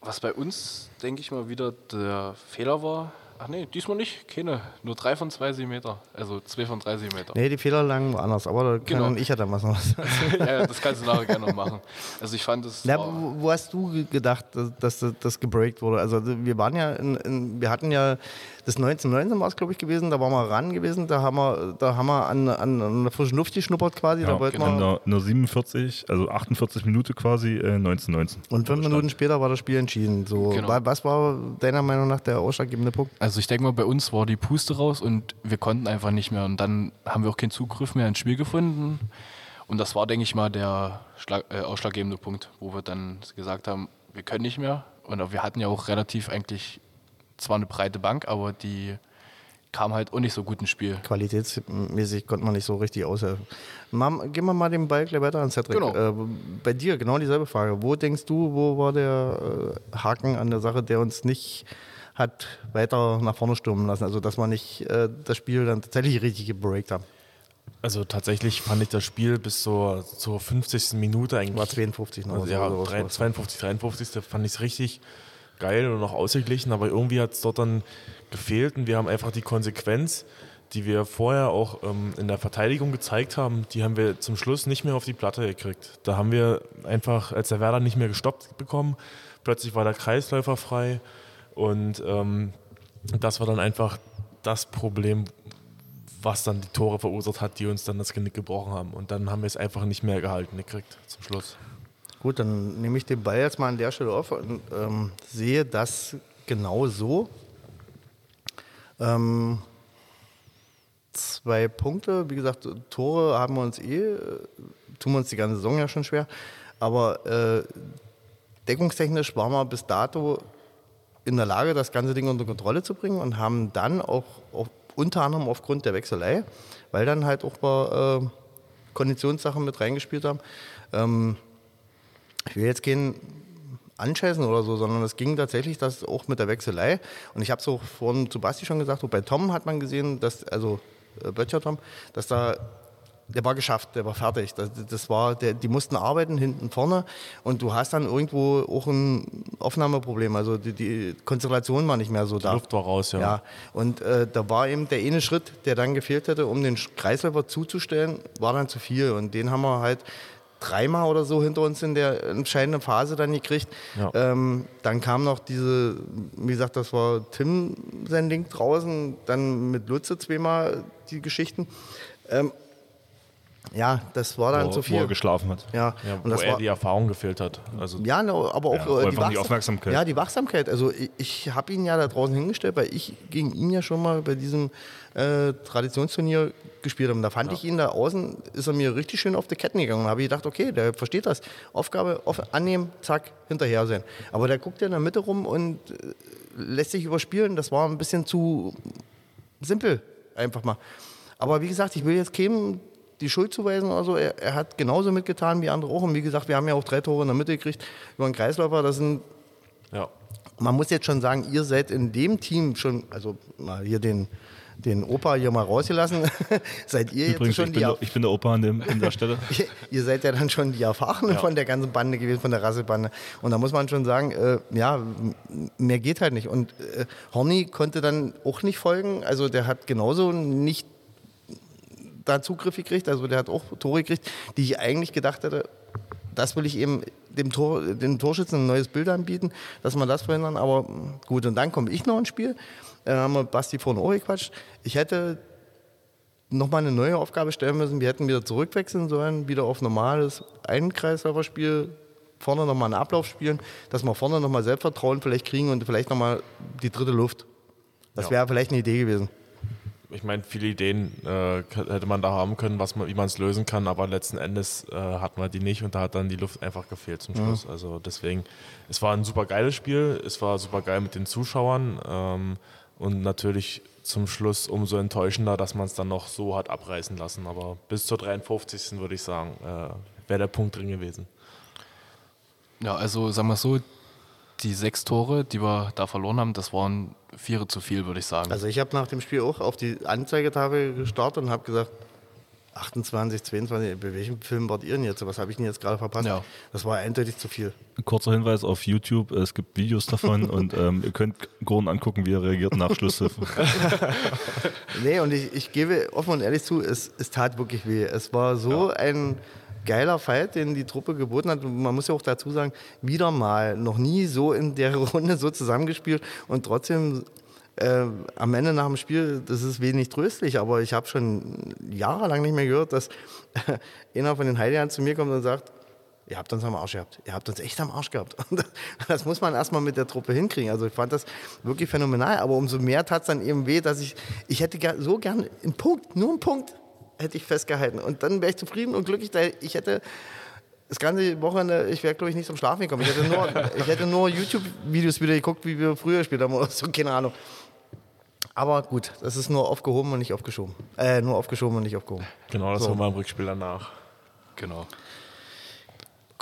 Was bei uns, denke ich mal, wieder der Fehler war, ach nee, diesmal nicht, keine, nur drei von zwei Meter, also zwei von drei Meter. Nee, die Fehler lagen woanders, aber da Genau. kann ich ja dann was noch was ja, das kannst du nachher gerne noch machen. Also ich fand es war- wo, wo hast du ge- gedacht, dass, dass das- das gebreakt wurde? Also wir waren ja, in, in, wir hatten ja das 1919 war es glaube ich gewesen, da waren wir ran gewesen, da haben wir, da haben wir an, an, an der frischen Luft geschnuppert quasi, da wollten in wir, der 47, also 48 Minute quasi, äh, 1919. und fünf Minuten später war das Spiel entschieden. So, Genau. wa- was war deiner Meinung nach der ausschlaggebende Punkt? Also ich denke mal, bei uns war die Puste raus und wir konnten einfach nicht mehr. Und dann haben wir auch keinen Zugriff mehr ins Spiel gefunden. Und das war, denke ich mal, der Schlag, äh, ausschlaggebende Punkt, wo wir dann gesagt haben, wir können nicht mehr. Und wir hatten ja auch relativ eigentlich zwar eine breite Bank, aber die kam halt auch nicht so gut ins Spiel. Qualitätsmäßig konnte man nicht so richtig aushelfen. Mam, gehen wir mal den Ball gleich weiter an Cedric. Genau. Äh, bei dir genau dieselbe Frage. Wo denkst du, wo war der äh, Haken an der Sache, der uns nicht hat weiter nach vorne stürmen lassen? Also, dass wir nicht äh, das Spiel dann tatsächlich richtig gebreakt haben. Also tatsächlich fand ich das Spiel bis zur, zur 50. Minute eigentlich. War 52 noch. Also so ja, drei- sowas. 52, 53. fand ich es richtig geil und noch ausgeglichen, aber irgendwie hat es dort dann gefehlt und wir haben einfach die Konsequenz, die wir vorher auch ähm, in der Verteidigung gezeigt haben, die haben wir zum Schluss nicht mehr auf die Platte gekriegt. Da haben wir einfach, als der Werder nicht mehr gestoppt bekommen, plötzlich war der Kreisläufer frei und ähm, das war dann einfach das Problem, was dann die Tore verursacht hat, die uns dann das Genick gebrochen haben. Und dann haben wir es einfach nicht mehr gehalten gekriegt zum Schluss. Gut, dann nehme ich den Ball jetzt mal an der Stelle auf und ähm, sehe das genau so. Ähm, zwei Punkte, wie gesagt, Tore haben wir uns eh, tun wir uns die ganze Saison ja schon schwer, aber äh, deckungstechnisch waren wir bis dato in der Lage, das ganze Ding unter Kontrolle zu bringen und haben dann auch, auch unter anderem aufgrund der Wechselei, weil dann halt auch mal äh, Konditionssachen mit reingespielt haben, ähm, ich will jetzt keinen anscheißen oder so, sondern es ging tatsächlich das auch mit der Wechselei. Und ich habe es auch vorhin zu Basti schon gesagt, auch bei Tom hat man gesehen, dass, also äh, Böttcher Tom, dass da, der war geschafft, der war fertig. Das, das war, der, die mussten arbeiten hinten vorne und du hast dann irgendwo auch ein Aufnahmeproblem. Also die, die Konzentration war nicht mehr so da. Luft war raus, ja. Ja, und äh, da war eben der eine Schritt, der dann gefehlt hätte, um den Kreisläufer zuzustellen, war dann zu viel. Und den haben wir halt dreimal oder so hinter uns in der entscheidenden Phase dann gekriegt. Ja. Ähm, dann kam noch diese, wie gesagt, das war Tim sein Ding draußen, dann mit Lutze zweimal die Geschichten. Ähm, ja, das war dann wo, zu wo viel. er geschlafen hat. Ja, Ja, und wo das er war, die Erfahrung gefehlt hat. Also ja, aber auch Ja, äh, die Wachsam- Aufmerksamkeit. Ja, die Wachsamkeit. Also ich, ich habe ihn ja da draußen hingestellt, weil ich gegen ihn ja schon mal bei diesem äh, Traditionsturnier gespielt habe. Und da fand ich ihn da außen, ist er mir richtig schön auf die Ketten gegangen. Da habe ich gedacht, okay, der versteht das. Aufgabe auf, annehmen, zack, hinterher sein. Aber der guckt ja in der Mitte rum und äh, lässt sich überspielen. Das war ein bisschen zu simpel, einfach mal. Aber wie gesagt, ich will jetzt keinem die Schuld zuweisen oder so. Er, er hat genauso mitgetan wie andere auch. Und wie gesagt, wir haben ja auch drei Tore in der Mitte gekriegt über einen Kreisläufer. Das sind, ja. man muss jetzt schon sagen, ihr seid in dem Team schon, also mal hier den, den Opa hier mal rausgelassen, seid ihr Übrigens, jetzt schon ich die bin, der, ich bin der Opa an, dem, an der Stelle. ihr, ihr seid ja dann schon die Erfahrenen von der ganzen Bande gewesen, von der Rasselbande. Und da muss man schon sagen, äh, ja, mehr geht halt nicht. Und äh, Horny konnte dann auch nicht folgen. Also der hat genauso nicht da Zugriff gekriegt. Also der hat auch Tore gekriegt, die ich eigentlich gedacht hätte, das will ich eben dem, Tor, dem Torschützen ein neues Bild anbieten, dass man das verhindern. Aber gut, und dann komme ich noch ins Spiel. Äh, haben wir Basti vorhin auch gequatscht. Ich hätte nochmal eine neue Aufgabe stellen müssen. Wir hätten wieder zurückwechseln sollen, wieder auf normales Einkreislauferspiel, vorne nochmal einen Ablauf spielen, dass wir vorne nochmal Selbstvertrauen vielleicht kriegen und vielleicht nochmal die dritte Luft. Das Ja. wäre vielleicht eine Idee gewesen. Ich meine, viele Ideen äh, hätte man da haben können, was man, wie man es lösen kann, aber letzten Endes äh, hat man die nicht und da hat dann die Luft einfach gefehlt zum Schluss. Also deswegen, es war ein super geiles Spiel, es war super geil mit den Zuschauern ähm, und natürlich zum Schluss umso enttäuschender, dass man es dann noch so hat abreißen lassen. Aber bis zur 53. würde ich sagen, äh, wäre der Punkt drin gewesen. Ja, also sagen wir so, die sechs Tore, die wir da verloren haben, das waren vier zu viel, würde ich sagen. Also ich habe nach dem Spiel auch auf die Anzeigetafel gestartet und habe gesagt, 28, 22, bei welchem Film wart ihr denn jetzt? Was habe ich denn jetzt gerade verpasst? Ja. Das war eindeutig zu viel. Kurzer Hinweis auf YouTube, es gibt Videos davon und ähm, ihr könnt Gordon angucken, wie er reagiert nach Schlusspfiff. Nee, und ich, ich gebe offen und ehrlich zu, es, es tat wirklich weh. Es war so ein geiler Fight, den die Truppe geboten hat. Und man muss ja auch dazu sagen, wieder mal noch nie so in der Runde so zusammengespielt und trotzdem äh, am Ende nach dem Spiel, das ist wenig tröstlich, aber ich habe schon jahrelang nicht mehr gehört, dass einer von den Heiligern zu mir kommt und sagt, Ihr habt uns am Arsch gehabt. Ihr habt uns echt am Arsch gehabt. Und das, muss man erstmal mit der Truppe hinkriegen. Also ich fand das wirklich phänomenal. Aber umso mehr tat es dann eben weh, dass ich, ich hätte so gern einen Punkt, nur einen Punkt hätte ich festgehalten. Und dann wäre ich zufrieden und glücklich. da Ich hätte das ganze Wochenende, ich wäre glaube ich nicht zum Schlafen gekommen. Ich hätte nur, ich hätte nur YouTube-Videos wieder geguckt, wie wir früher gespielt haben oder so, keine Ahnung. Aber gut, das ist nur aufgehoben und nicht aufgeschoben. Äh, nur aufgeschoben und nicht aufgehoben. Genau, das So. haben wir im Rückspiel danach. Genau.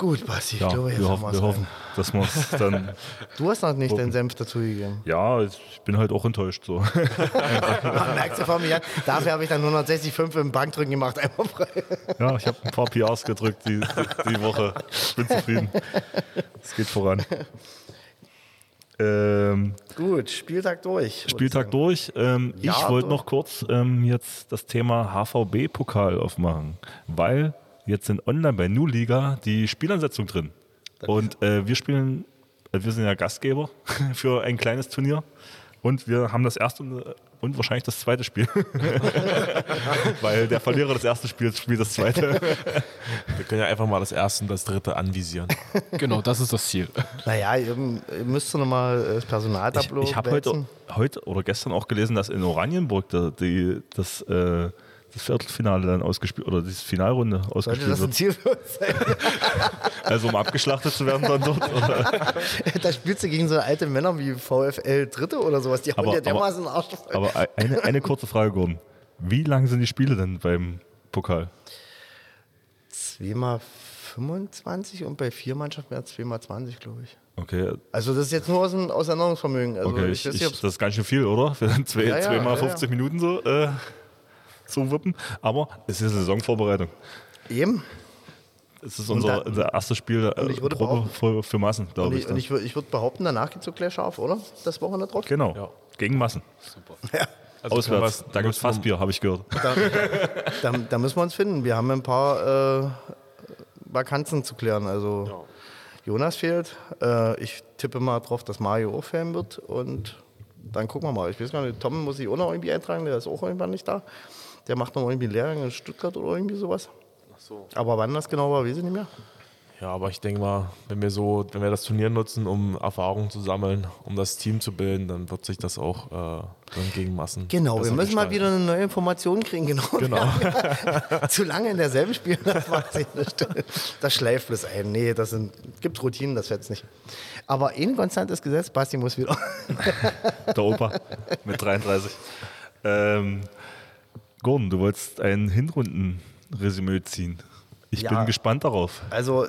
Gut, Basti, ich Ja, glaube, jetzt wir hoffen, wir hoffen, dass wir es dann. Du hast noch nicht deinen Senf dazugegeben. Ja, ich bin halt auch enttäuscht. So. Man merkt ja von mir an. Dafür habe ich dann 165 im Bankdrücken gemacht, einmal frei. Ja, ich habe ein paar PRs gedrückt die, die, Woche. Ich bin zufrieden. Es geht voran. Ähm, Gut, Spieltag durch. Spieltag durch. Ähm, Ja, ich wollte noch kurz ähm, jetzt das Thema HVB-Pokal aufmachen, weil jetzt sind online bei New Liga die Spielansetzung drin. Und äh, wir spielen, äh, wir sind ja Gastgeber für ein kleines Turnier und wir haben das erste und, äh, und wahrscheinlich das zweite Spiel. weil der Verlierer des ersten Spiels spielt das zweite. Wir können ja einfach mal das erste und das dritte anvisieren. Genau, das ist das Ziel. Naja, ihr, ihr müsst noch mal das Ich, Personaltableau ich habe heute, heute oder gestern auch gelesen, dass in Oranienburg da, die, das, äh, das Viertelfinale dann ausgespielt oder die Finalrunde Sollte ausgespielt das ein. Ziel für uns sein? Also um abgeschlachtet zu werden dann dort. Oder? da spielst du gegen so alte Männer wie VfL Dritte oder sowas. Die haben Aber- ja dermaßen einen Arsch voll. Aber eine, eine kurze Frage, Gordon. Wie lang sind die Spiele denn beim Pokal? Zweimal 25 und bei vier Mannschaften wäre es zweimal 20, glaube ich. Okay, Also das ist jetzt nur aus dem aus Erinnerungsvermögen. Also okay ich ich, das ist ganz schön viel, oder? Für zwei, Ja, ja, zweimal ja, 50 ja. Minuten so äh, zu wuppen. Aber es ist Saisonvorbereitung. Eben. Es ist unser, dann- unser erstes Spiel äh, ich für, für Massen, Und glaube ich. ich, und ich, ich würde behaupten, danach geht es so gleich scharf, oder? Das Wochenende drauf? genau, Ja. gegen Massen. Ja. Also Auswärts. Da gibt es Fassbier, habe ich gehört. Da, da, da müssen wir uns finden. Wir haben ein paar äh, Vakanzen zu klären. Also Jonas fehlt. Äh, ich tippe mal drauf, dass Mario auch fehlen wird. Und dann gucken wir mal. Ich weiß gar nicht, Tom muss sich auch noch irgendwie eintragen. Der ist auch irgendwann nicht da. Der macht noch irgendwie einen Lehrgang in Stuttgart oder irgendwie sowas. Aber wann das genau war, weiß ich nicht mehr. Ja, aber ich denke mal, wenn wir so, wenn wir das Turnier nutzen, um Erfahrung zu sammeln, um das Team zu bilden, dann wird sich das auch äh, dann gegen Massen. Genau, wir müssen mal gestalten. wieder eine neue Information kriegen. Genau. Genau. Zu lange in derselben spielen, das macht sich nicht. Das schleift bloß ein. Nee, das sind, gibt Routinen, das fetzt nicht. Aber ein konstantes Gesetz, Basti muss wieder. Der Opa mit 33. Ähm, Gordon, du wolltest ein Hinrundenresümee ziehen. Ich Ja. bin gespannt darauf. Also,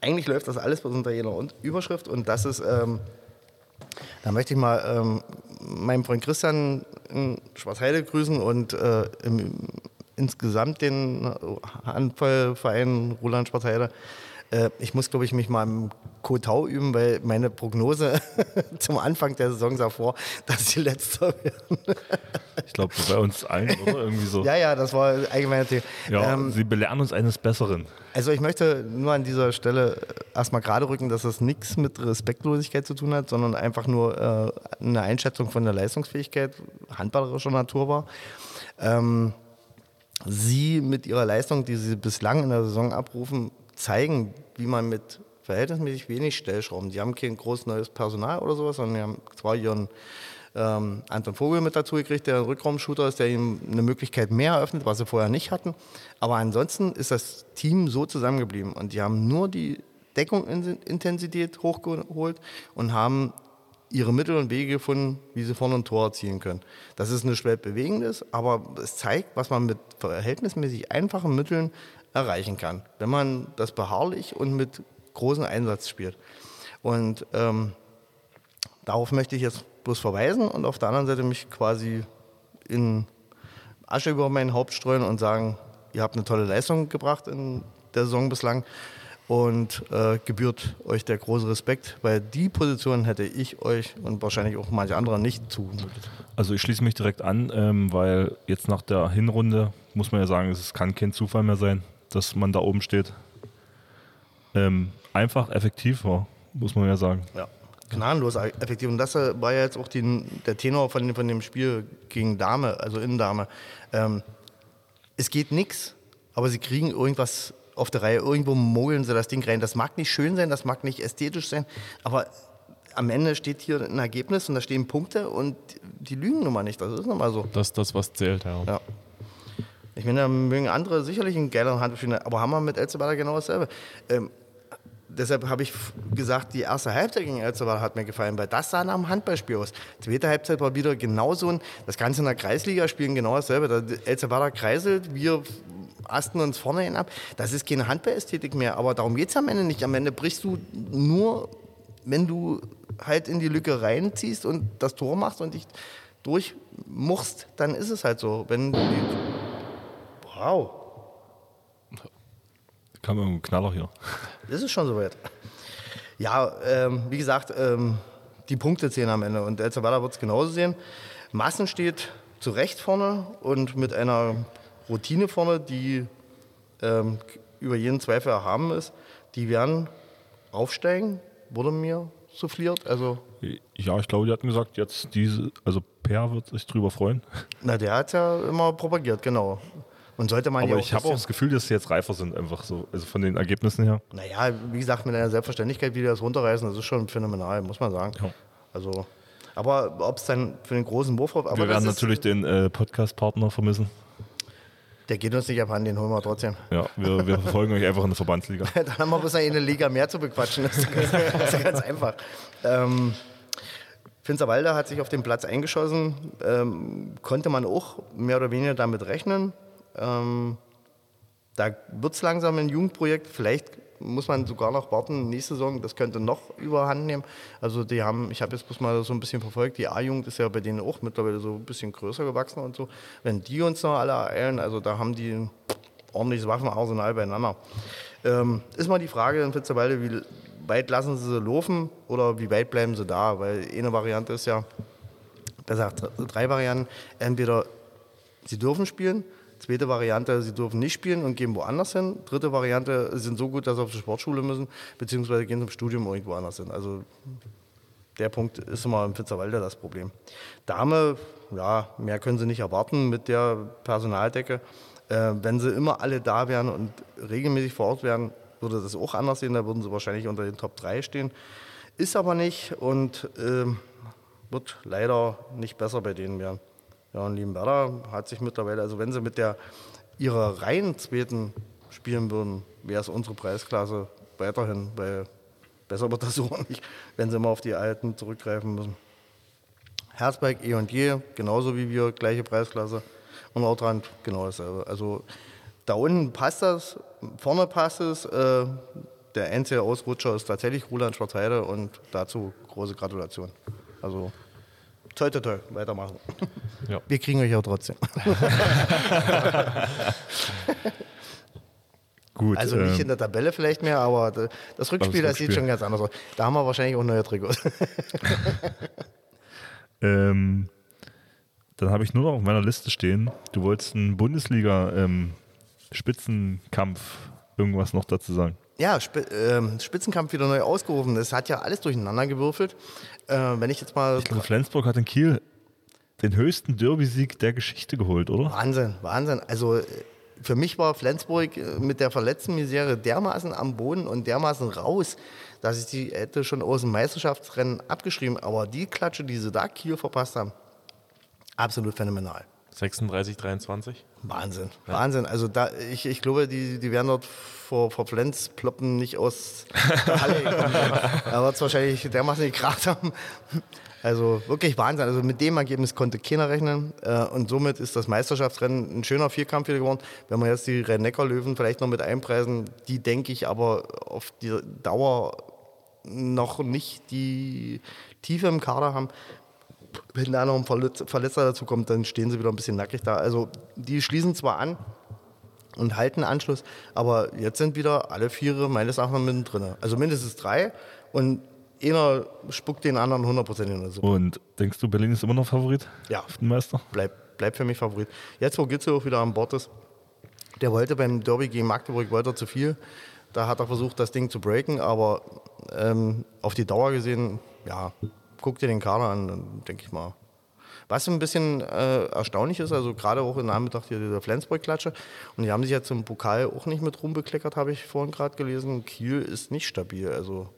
eigentlich läuft das alles unter jeder Überschrift und das ist, ähm, da möchte ich mal ähm, meinen Freund Christian in Schwarzheide grüßen und äh, im, insgesamt den Handballverein Roland Schwarzheide. Äh, ich muss, glaube ich, mich mal im Kotau üben, weil meine Prognose zum Anfang der Saison sah vor, dass sie letzter werden. Ich glaube, bei uns allen, oder? Irgendwie so. Ja, ja, das war allgemein Thema. Ja, Ähm, sie belehren uns eines Besseren. Also ich möchte nur an dieser Stelle erstmal gerade rücken, dass das nichts mit Respektlosigkeit zu tun hat, sondern einfach nur äh, eine Einschätzung von der Leistungsfähigkeit handballerischer Natur war. Ähm, sie mit ihrer Leistung, die sie bislang in der Saison abrufen, zeigen, wie man mit verhältnismäßig wenig Stellschrauben, die haben kein groß neues Personal oder sowas, sondern die haben zwar ihren ähm, Anton Vogel mit dazu gekriegt, der ein Rückraumshooter ist, der ihm eine Möglichkeit mehr eröffnet, was sie vorher nicht hatten. Aber ansonsten ist das Team so zusammengeblieben und die haben nur die Deckungsintensität hochgeholt und haben ihre Mittel und Wege gefunden, wie sie vorne ein Tor erzielen können. Das ist eine schwer bewegendes, aber es zeigt, was man mit verhältnismäßig einfachen Mitteln erreichen kann, wenn man das beharrlich und mit großem Einsatz spielt. Und ähm, darauf möchte ich jetzt bloß verweisen und auf der anderen Seite mich quasi in Asche über mein Haupt streuen und sagen, ihr habt eine tolle Leistung gebracht in der Saison bislang und äh, gebührt euch der große Respekt, weil die Position hätte ich euch und wahrscheinlich auch manche andere nicht zugemutet. Also ich schließe mich direkt an, ähm, weil jetzt nach der Hinrunde muss man ja sagen, es kann kein Zufall mehr sein, dass man da oben steht. Ähm, einfach effektiv war, muss man ja sagen. Ja, gnadenlos effektiv. Und das äh, war ja jetzt auch die, der Tenor von, von dem Spiel gegen Dame, also Innendame. Ähm, es geht nichts, aber sie kriegen irgendwas auf der Reihe. Irgendwo mogeln sie das Ding rein. Das mag nicht schön sein, das mag nicht ästhetisch sein, aber am Ende steht hier ein Ergebnis und da stehen Punkte und die lügen nun mal nicht. Das ist nun mal so. Das ist das, was zählt, ja. ja. Ich meine, da mögen andere sicherlich einen geileren Handspiel, aber haben wir mit Elzebada genau dasselbe. Ähm, deshalb habe ich gesagt, die erste Halbzeit gegen Elzebada hat mir gefallen, weil das sah nach einem Handballspiel aus. Die zweite Halbzeit war wieder genauso ein, das Ganze in der Kreisliga spielen genau dasselbe. Da Elzebada kreiselt, wir asten uns vorne hin ab. Das ist keine Handballästhetik mehr, aber darum geht es am Ende nicht. Am Ende brichst du nur, wenn du halt in die Lücke reinziehst und das Tor machst und dich durchmuchst, dann ist es halt so. Wenn die wow. Kam ein Knaller hier. Das ist schon soweit. Ja, ähm, wie gesagt, ähm, die Punkte zählen am Ende und El Salvador wird es genauso sehen. Massen steht zu Recht vorne und mit einer Routine vorne, die ähm, über jeden Zweifel erhaben ist. Die werden aufsteigen, wurde mir souffliert. Also ja, ich glaube, die hatten gesagt, jetzt diese, also Per wird sich drüber freuen. Na, der hat ja immer propagiert, genau. Und sollte man Aber ich habe auch das Gefühl, dass sie jetzt reifer sind, einfach so, also von den Ergebnissen her. Naja, wie gesagt, mit einer Selbstverständlichkeit, wie die das runterreißen, das ist schon phänomenal, muss man sagen. Ja. Also, aber ob es dann für den großen Wurf auf. Wir werden natürlich den äh, Podcast-Partner vermissen. Der geht uns nicht abhanden, den holen wir trotzdem. Ja, wir, wir verfolgen euch einfach in der Verbandsliga. Dann haben wir bis eine Liga mehr zu bequatschen. Das ist ganz, das ist ganz einfach. Ähm, Finsterwalde hat sich auf den Platz eingeschossen. Ähm, konnte man auch mehr oder weniger damit rechnen. Ähm, da wird es langsam ein Jugendprojekt. Vielleicht muss man sogar noch warten, nächste Saison, das könnte noch überhand nehmen. Also die haben, ich habe jetzt bloß mal so ein bisschen verfolgt, die A-Jugend ist ja bei denen auch mittlerweile so ein bisschen größer gewachsen und so. Wenn die uns noch alle eilen, also da haben die ein ordentliches Waffenarsenal beieinander. Ähm, ist mal die Frage in Fitzerwalde, wie weit lassen sie sie laufen oder wie weit bleiben sie da? Weil eine Variante ist ja, besser drei Varianten, entweder sie dürfen spielen, Zweite Variante, sie dürfen nicht spielen und gehen woanders hin. Dritte Variante, sie sind so gut, dass sie auf die Sportschule müssen, beziehungsweise gehen zum Studium irgendwo anders hin. Also der Punkt ist immer im Pfitzerwalde das Problem. Dame, ja, mehr können sie nicht erwarten mit der Personaldecke. Äh, wenn sie immer alle da wären und regelmäßig vor Ort wären, würde das auch anders sehen. Da würden sie wahrscheinlich unter den Top 3 stehen. Ist aber nicht und äh, wird leider nicht besser bei denen werden. Ja, und Liebenwerder hat sich mittlerweile, also wenn sie mit der ihrer reinen zweiten spielen würden, wäre es unsere Preisklasse weiterhin, weil besser wird das so nicht, wenn sie immer auf die alten zurückgreifen müssen. Herzberg eh und je, genauso wie wir, gleiche Preisklasse. Und Ortrand genau dasselbe. Also da unten passt das, vorne passt es. Äh, der einzige Ausrutscher ist tatsächlich Roland Schwarzheide und dazu große Gratulation. Also toi, toi, toi, weitermachen. Ja. Wir kriegen euch auch trotzdem. Gut, also nicht ähm, in der Tabelle vielleicht mehr, aber das Rückspiel, das, das sieht schon ganz anders aus. Da haben wir wahrscheinlich auch neue Trikots. ähm, dann habe ich nur noch auf meiner Liste stehen, du wolltest einen Bundesliga-Spitzenkampf ähm, irgendwas noch dazu sagen. Ja, Sp äh, Spitzenkampf wieder neu ausgerufen. Das hat ja alles durcheinander gewürfelt. Äh, wenn ich jetzt mal. Ich glaube, Flensburg hat in Kiel den höchsten Derby-Sieg der Geschichte geholt, oder? Wahnsinn, Wahnsinn. Also äh, für mich war Flensburg äh, mit der verletzten Misere dermaßen am Boden und dermaßen raus, dass ich die hätte schon aus dem Meisterschaftsrennen abgeschrieben. Aber die Klatsche, die sie da Kiel verpasst haben, absolut phänomenal. 36, 23? Wahnsinn, ja. Wahnsinn. Also da, ich, ich glaube, die, die werden dort vor, vor Flens ploppen nicht aus der Halle gekommen. da wird es wahrscheinlich dermaßen gekracht haben. Also wirklich Wahnsinn. Also mit dem Ergebnis konnte keiner rechnen. Äh, und somit ist das Meisterschaftsrennen ein schöner Vierkampf wieder geworden. Wenn wir jetzt die Rhein-Neckar-Löwen vielleicht noch mit einpreisen, die denke ich aber auf die Dauer noch nicht die Tiefe im Kader haben. Wenn da noch ein Verletzer dazu kommt, dann stehen sie wieder ein bisschen nackig da. Also die schließen zwar an, und halten Anschluss. Aber jetzt sind wieder alle Viere meines Erachtens mittendrin. Also mindestens drei und einer spuckt den anderen hundertprozentig in der Suppe. Und denkst du, Berlin ist immer noch Favorit? Ja. Auf den Meister? Bleibt bleib für mich Favorit. Jetzt, wo Gitzel auch wieder an Bord ist, der wollte beim Derby gegen Magdeburg weiter zu viel. Da hat er versucht, das Ding zu breaken, aber ähm, auf die Dauer gesehen, ja, guck dir den Kader an, dann denke ich mal. Was ein bisschen äh, erstaunlich ist, also gerade auch in hier dieser Flensburg-Klatsche, und die haben sich jetzt im Pokal auch nicht mit rumbekleckert, habe ich vorhin gerade gelesen. Kiel ist nicht stabil, also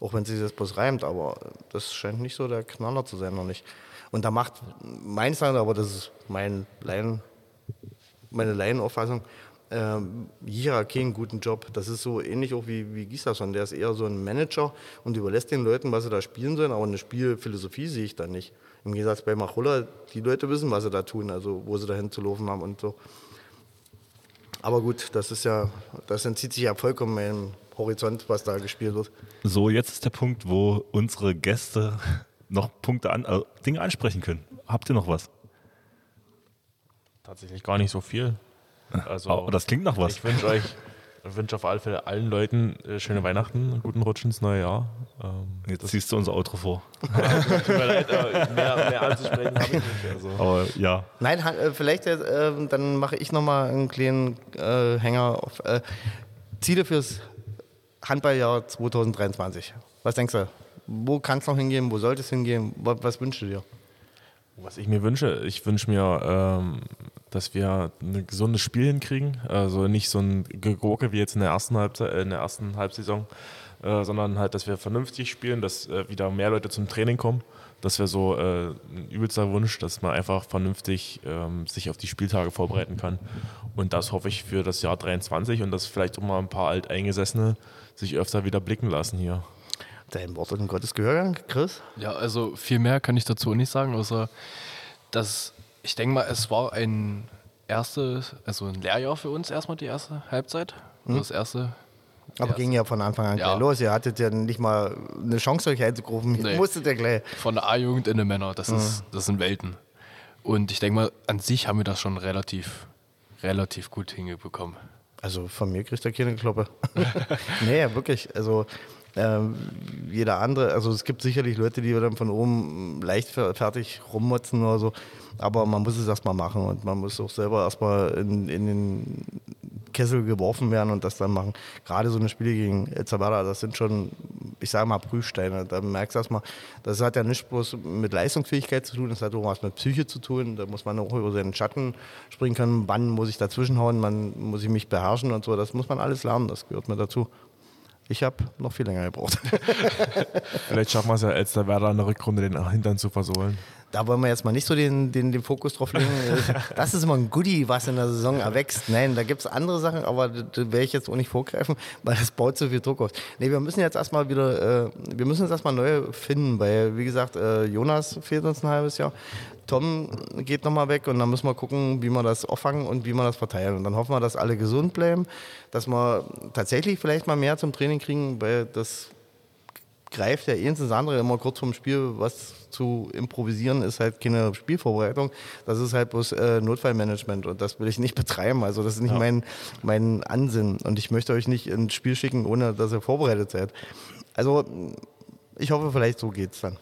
auch wenn sie jetzt bloß reimt, aber das scheint nicht so der Knaller zu sein, noch nicht. Und da macht meins aber das ist mein Laien, meine Laienauffassung, ähm, Jira einen guten Job. Das ist so ähnlich auch wie, wie Gislason. Der ist eher so ein Manager und überlässt den Leuten, was sie da spielen sollen, aber eine Spielphilosophie sehe ich da nicht. Im Gegensatz bei Machulla, die Leute wissen, was sie da tun, also wo sie dahin zu laufen haben und so. Aber gut, das ist ja, das entzieht sich ja vollkommen meinem Horizont, was da gespielt wird. So, jetzt ist der Punkt, wo unsere Gäste noch Punkte an, äh, Dinge ansprechen können. Habt ihr noch was? Tatsächlich gar nicht so viel. Also, Aber das klingt nach was. Ich wünsche euch, ich wünsche auf alle Fälle allen Leuten äh, schöne Weihnachten, einen guten Rutsch ins neue Jahr. Ähm, Jetzt ziehst du unser Outro vor. tut mir leid, mehr, mehr anzusprechen habe ich nicht. Also. Aber ja, Nein, äh, vielleicht äh, dann mache ich nochmal einen kleinen äh, Hänger auf äh, Ziele fürs Handballjahr 2023. Was denkst du? Wo kann es noch hingehen? Wo sollte es hingehen? Was, was wünschst du dir? Was ich mir wünsche, ich wünsche mir, ähm, dass wir ein gesundes Spiel hinkriegen. Also nicht so ein Gegurke wie jetzt in der ersten, Halbzeit, äh, in der ersten Halbsaison, äh, sondern halt, dass wir vernünftig spielen, dass äh, wieder mehr Leute zum Training kommen. Das wäre so äh, ein übelster Wunsch, dass man einfach vernünftig ähm, sich auf die Spieltage vorbereiten kann. Und das hoffe ich für das Jahr 23 und dass vielleicht auch mal ein paar Alteingesessene sich öfter wieder blicken lassen hier. Dein Wort in Gottes Gehör, Chris? Ja, also viel mehr kann ich dazu nicht sagen, außer dass ich denke mal, es war ein erstes, also ein Lehrjahr für uns erstmal die erste Halbzeit. Das erste. Aber Ja. ging ja von Anfang an Ja. gleich los. Ihr hattet ja nicht mal eine Chance, euch einzugrufen. Nee. Musstet ihr gleich. Von der A-Jugend in den Männer, das, ist, das sind Welten. Und ich denke mal, an sich haben wir das schon relativ, relativ gut hingebekommen. Also von mir kriegt er keine Kloppe. nee, wirklich. Also ähm, jeder andere, also es gibt sicherlich Leute, die dann von oben leichtfertig rummotzen oder so, aber man muss es erstmal machen und man muss auch selber erstmal in, in den Kessel geworfen werden und das dann machen. Gerade so eine Spiele gegen El das sind schon, ich sage mal, Prüfsteine. Da merkst du erstmal, das hat ja nicht bloß mit Leistungsfähigkeit zu tun, das hat auch was mit Psyche zu tun. Da muss man auch über seinen Schatten springen können. Wann muss ich dazwischenhauen, wann muss ich mich beherrschen und so. Das muss man alles lernen, das gehört mir dazu. Ich habe noch viel länger gebraucht. Vielleicht schaffen wir es ja Elsterwerder in der Rückrunde den Hintern zu versohlen. Da wollen wir jetzt mal nicht so den, den, den Fokus drauf legen. Das ist immer ein Goodie, was in der Saison erwächst. Nein, da gibt es andere Sachen, aber da werde ich jetzt auch nicht vorgreifen, weil das baut so viel Druck auf. Nee, wir müssen jetzt erstmal wieder, äh, wir müssen uns erstmal neue finden, weil, wie gesagt, äh, Jonas fehlt uns ein halbes Jahr. Tom geht nochmal weg und dann müssen wir gucken, wie wir das auffangen und wie wir das verteilen. Und dann hoffen wir, dass alle gesund bleiben, dass wir tatsächlich vielleicht mal mehr zum Training kriegen, weil das greift ja eins ins andere immer kurz vorm Spiel, was zu improvisieren ist halt keine Spielvorbereitung. Das ist halt bloß äh, Notfallmanagement und das will ich nicht betreiben. Also das ist nicht mein, mein Ansinn und ich möchte euch nicht ins Spiel schicken, ohne dass ihr vorbereitet seid. Also ich hoffe, vielleicht so geht's dann.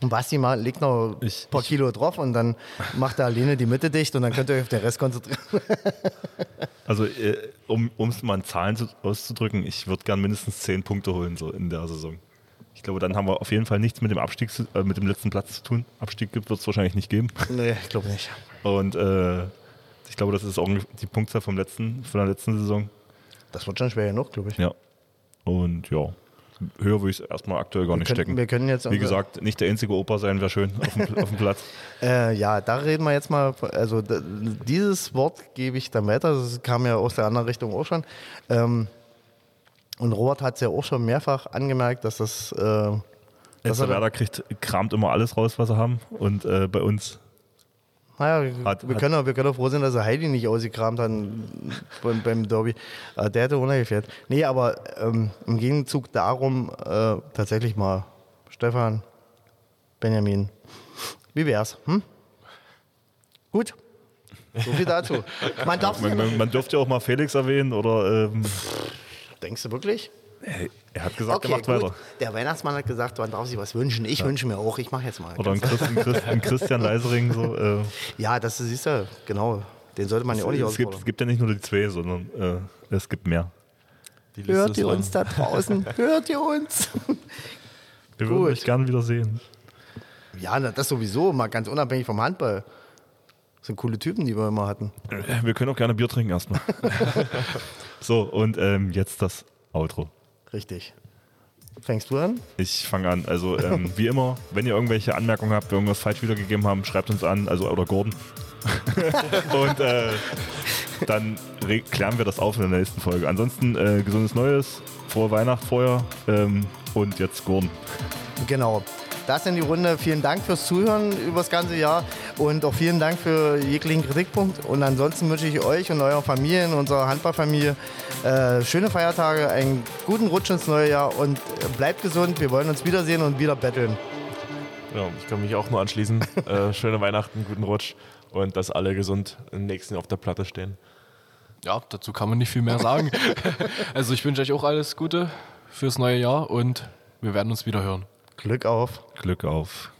Und Basti mal, legt noch ein Ich- paar Kilo drauf und dann macht er alleine die Mitte dicht und dann könnt ihr euch auf den Rest konzentrieren. also äh, um es mal in Zahlen zu, auszudrücken, ich würde gern mindestens 10 Punkte holen so in der Saison. Ich glaube, dann haben wir auf jeden Fall nichts mit dem Abstieg, äh, mit dem letzten Platz zu tun. Abstieg wird es wahrscheinlich nicht geben. nee, ich glaube nicht. Und äh, ich glaube, das ist auch die Punktzahl vom letzten, von der letzten Saison. Das wird schon schwer genug, glaube ich. Ja. Und ja, höher würde ich es erstmal aktuell gar nicht können- stecken. wir können jetzt Wie gesagt, nicht der einzige Opa sein wäre schön auf dem, auf dem Platz. Äh, ja, da reden wir jetzt mal, also dieses Wort gebe ich dann weiter, das kam ja aus der anderen Richtung auch schon. Ähm, und Robert hat es ja auch schon mehrfach angemerkt, dass das... Äh, dass er, Werder kriegt, kramt immer alles raus, was sie haben. Und äh, bei uns, naja, wir, Hat- wir, hat- können, auch- wir können auch froh sein, dass er Heidi nicht ausgekramt hat beim, beim Derby. Äh, der hätte runtergefährt. Nee, aber ähm, im Gegenzug darum äh, tatsächlich mal Stefan, Benjamin, wie wär's? Hm? Gut? So viel dazu. Man darf Man, man, man dürfte ja auch mal Felix erwähnen oder ähm, Denkst du wirklich? Er hat gesagt, Okay, er macht gut. weiter. Der Weihnachtsmann hat gesagt, man darf sich was wünschen. Ich wünsche mir auch. Ich mache jetzt mal. Oder ein, Christ, ein, Christ, ein Christian Leisering. So, äh, Ja, das siehst du, genau. Den sollte man ja auch nicht es, gibt, es gibt ja nicht nur die zwei, sondern äh, es gibt mehr. Hört ihr lang. uns da draußen? Hört ihr uns? Wir würden Gut. euch gern wieder sehen. Ja, das sowieso, mal ganz unabhängig vom Handball. Das sind coole Typen, die wir immer hatten. Äh, Wir können auch gerne Bier trinken erstmal. so, und ähm, jetzt das Outro. Richtig. Fängst du an? Ich fange an. Also, ähm, wie immer, wenn ihr irgendwelche Anmerkungen habt, wir irgendwas falsch wiedergegeben haben, schreibt uns an, also oder Gordon. und äh, dann re- klären wir das auf in der nächsten Folge. Ansonsten äh, gesundes Neues, frohe Weihnacht vorher ähm, und jetzt Gordon. Genau. Das in die Runde. Vielen Dank fürs Zuhören über das ganze Jahr und auch vielen Dank für jeglichen Kritikpunkt. Und ansonsten wünsche ich euch und eurer Familie, und unserer Handballfamilie, äh, schöne Feiertage, einen guten Rutsch ins neue Jahr und bleibt gesund. Wir wollen uns wiedersehen und wieder betteln. Ja, ich kann mich auch nur anschließen. äh, schöne Weihnachten, guten Rutsch und dass alle gesund im nächsten Jahr auf der Platte stehen. Ja, dazu kann man nicht viel mehr sagen. also ich wünsche euch auch alles Gute fürs neue Jahr und wir werden uns wieder hören. Glück auf. Glück auf.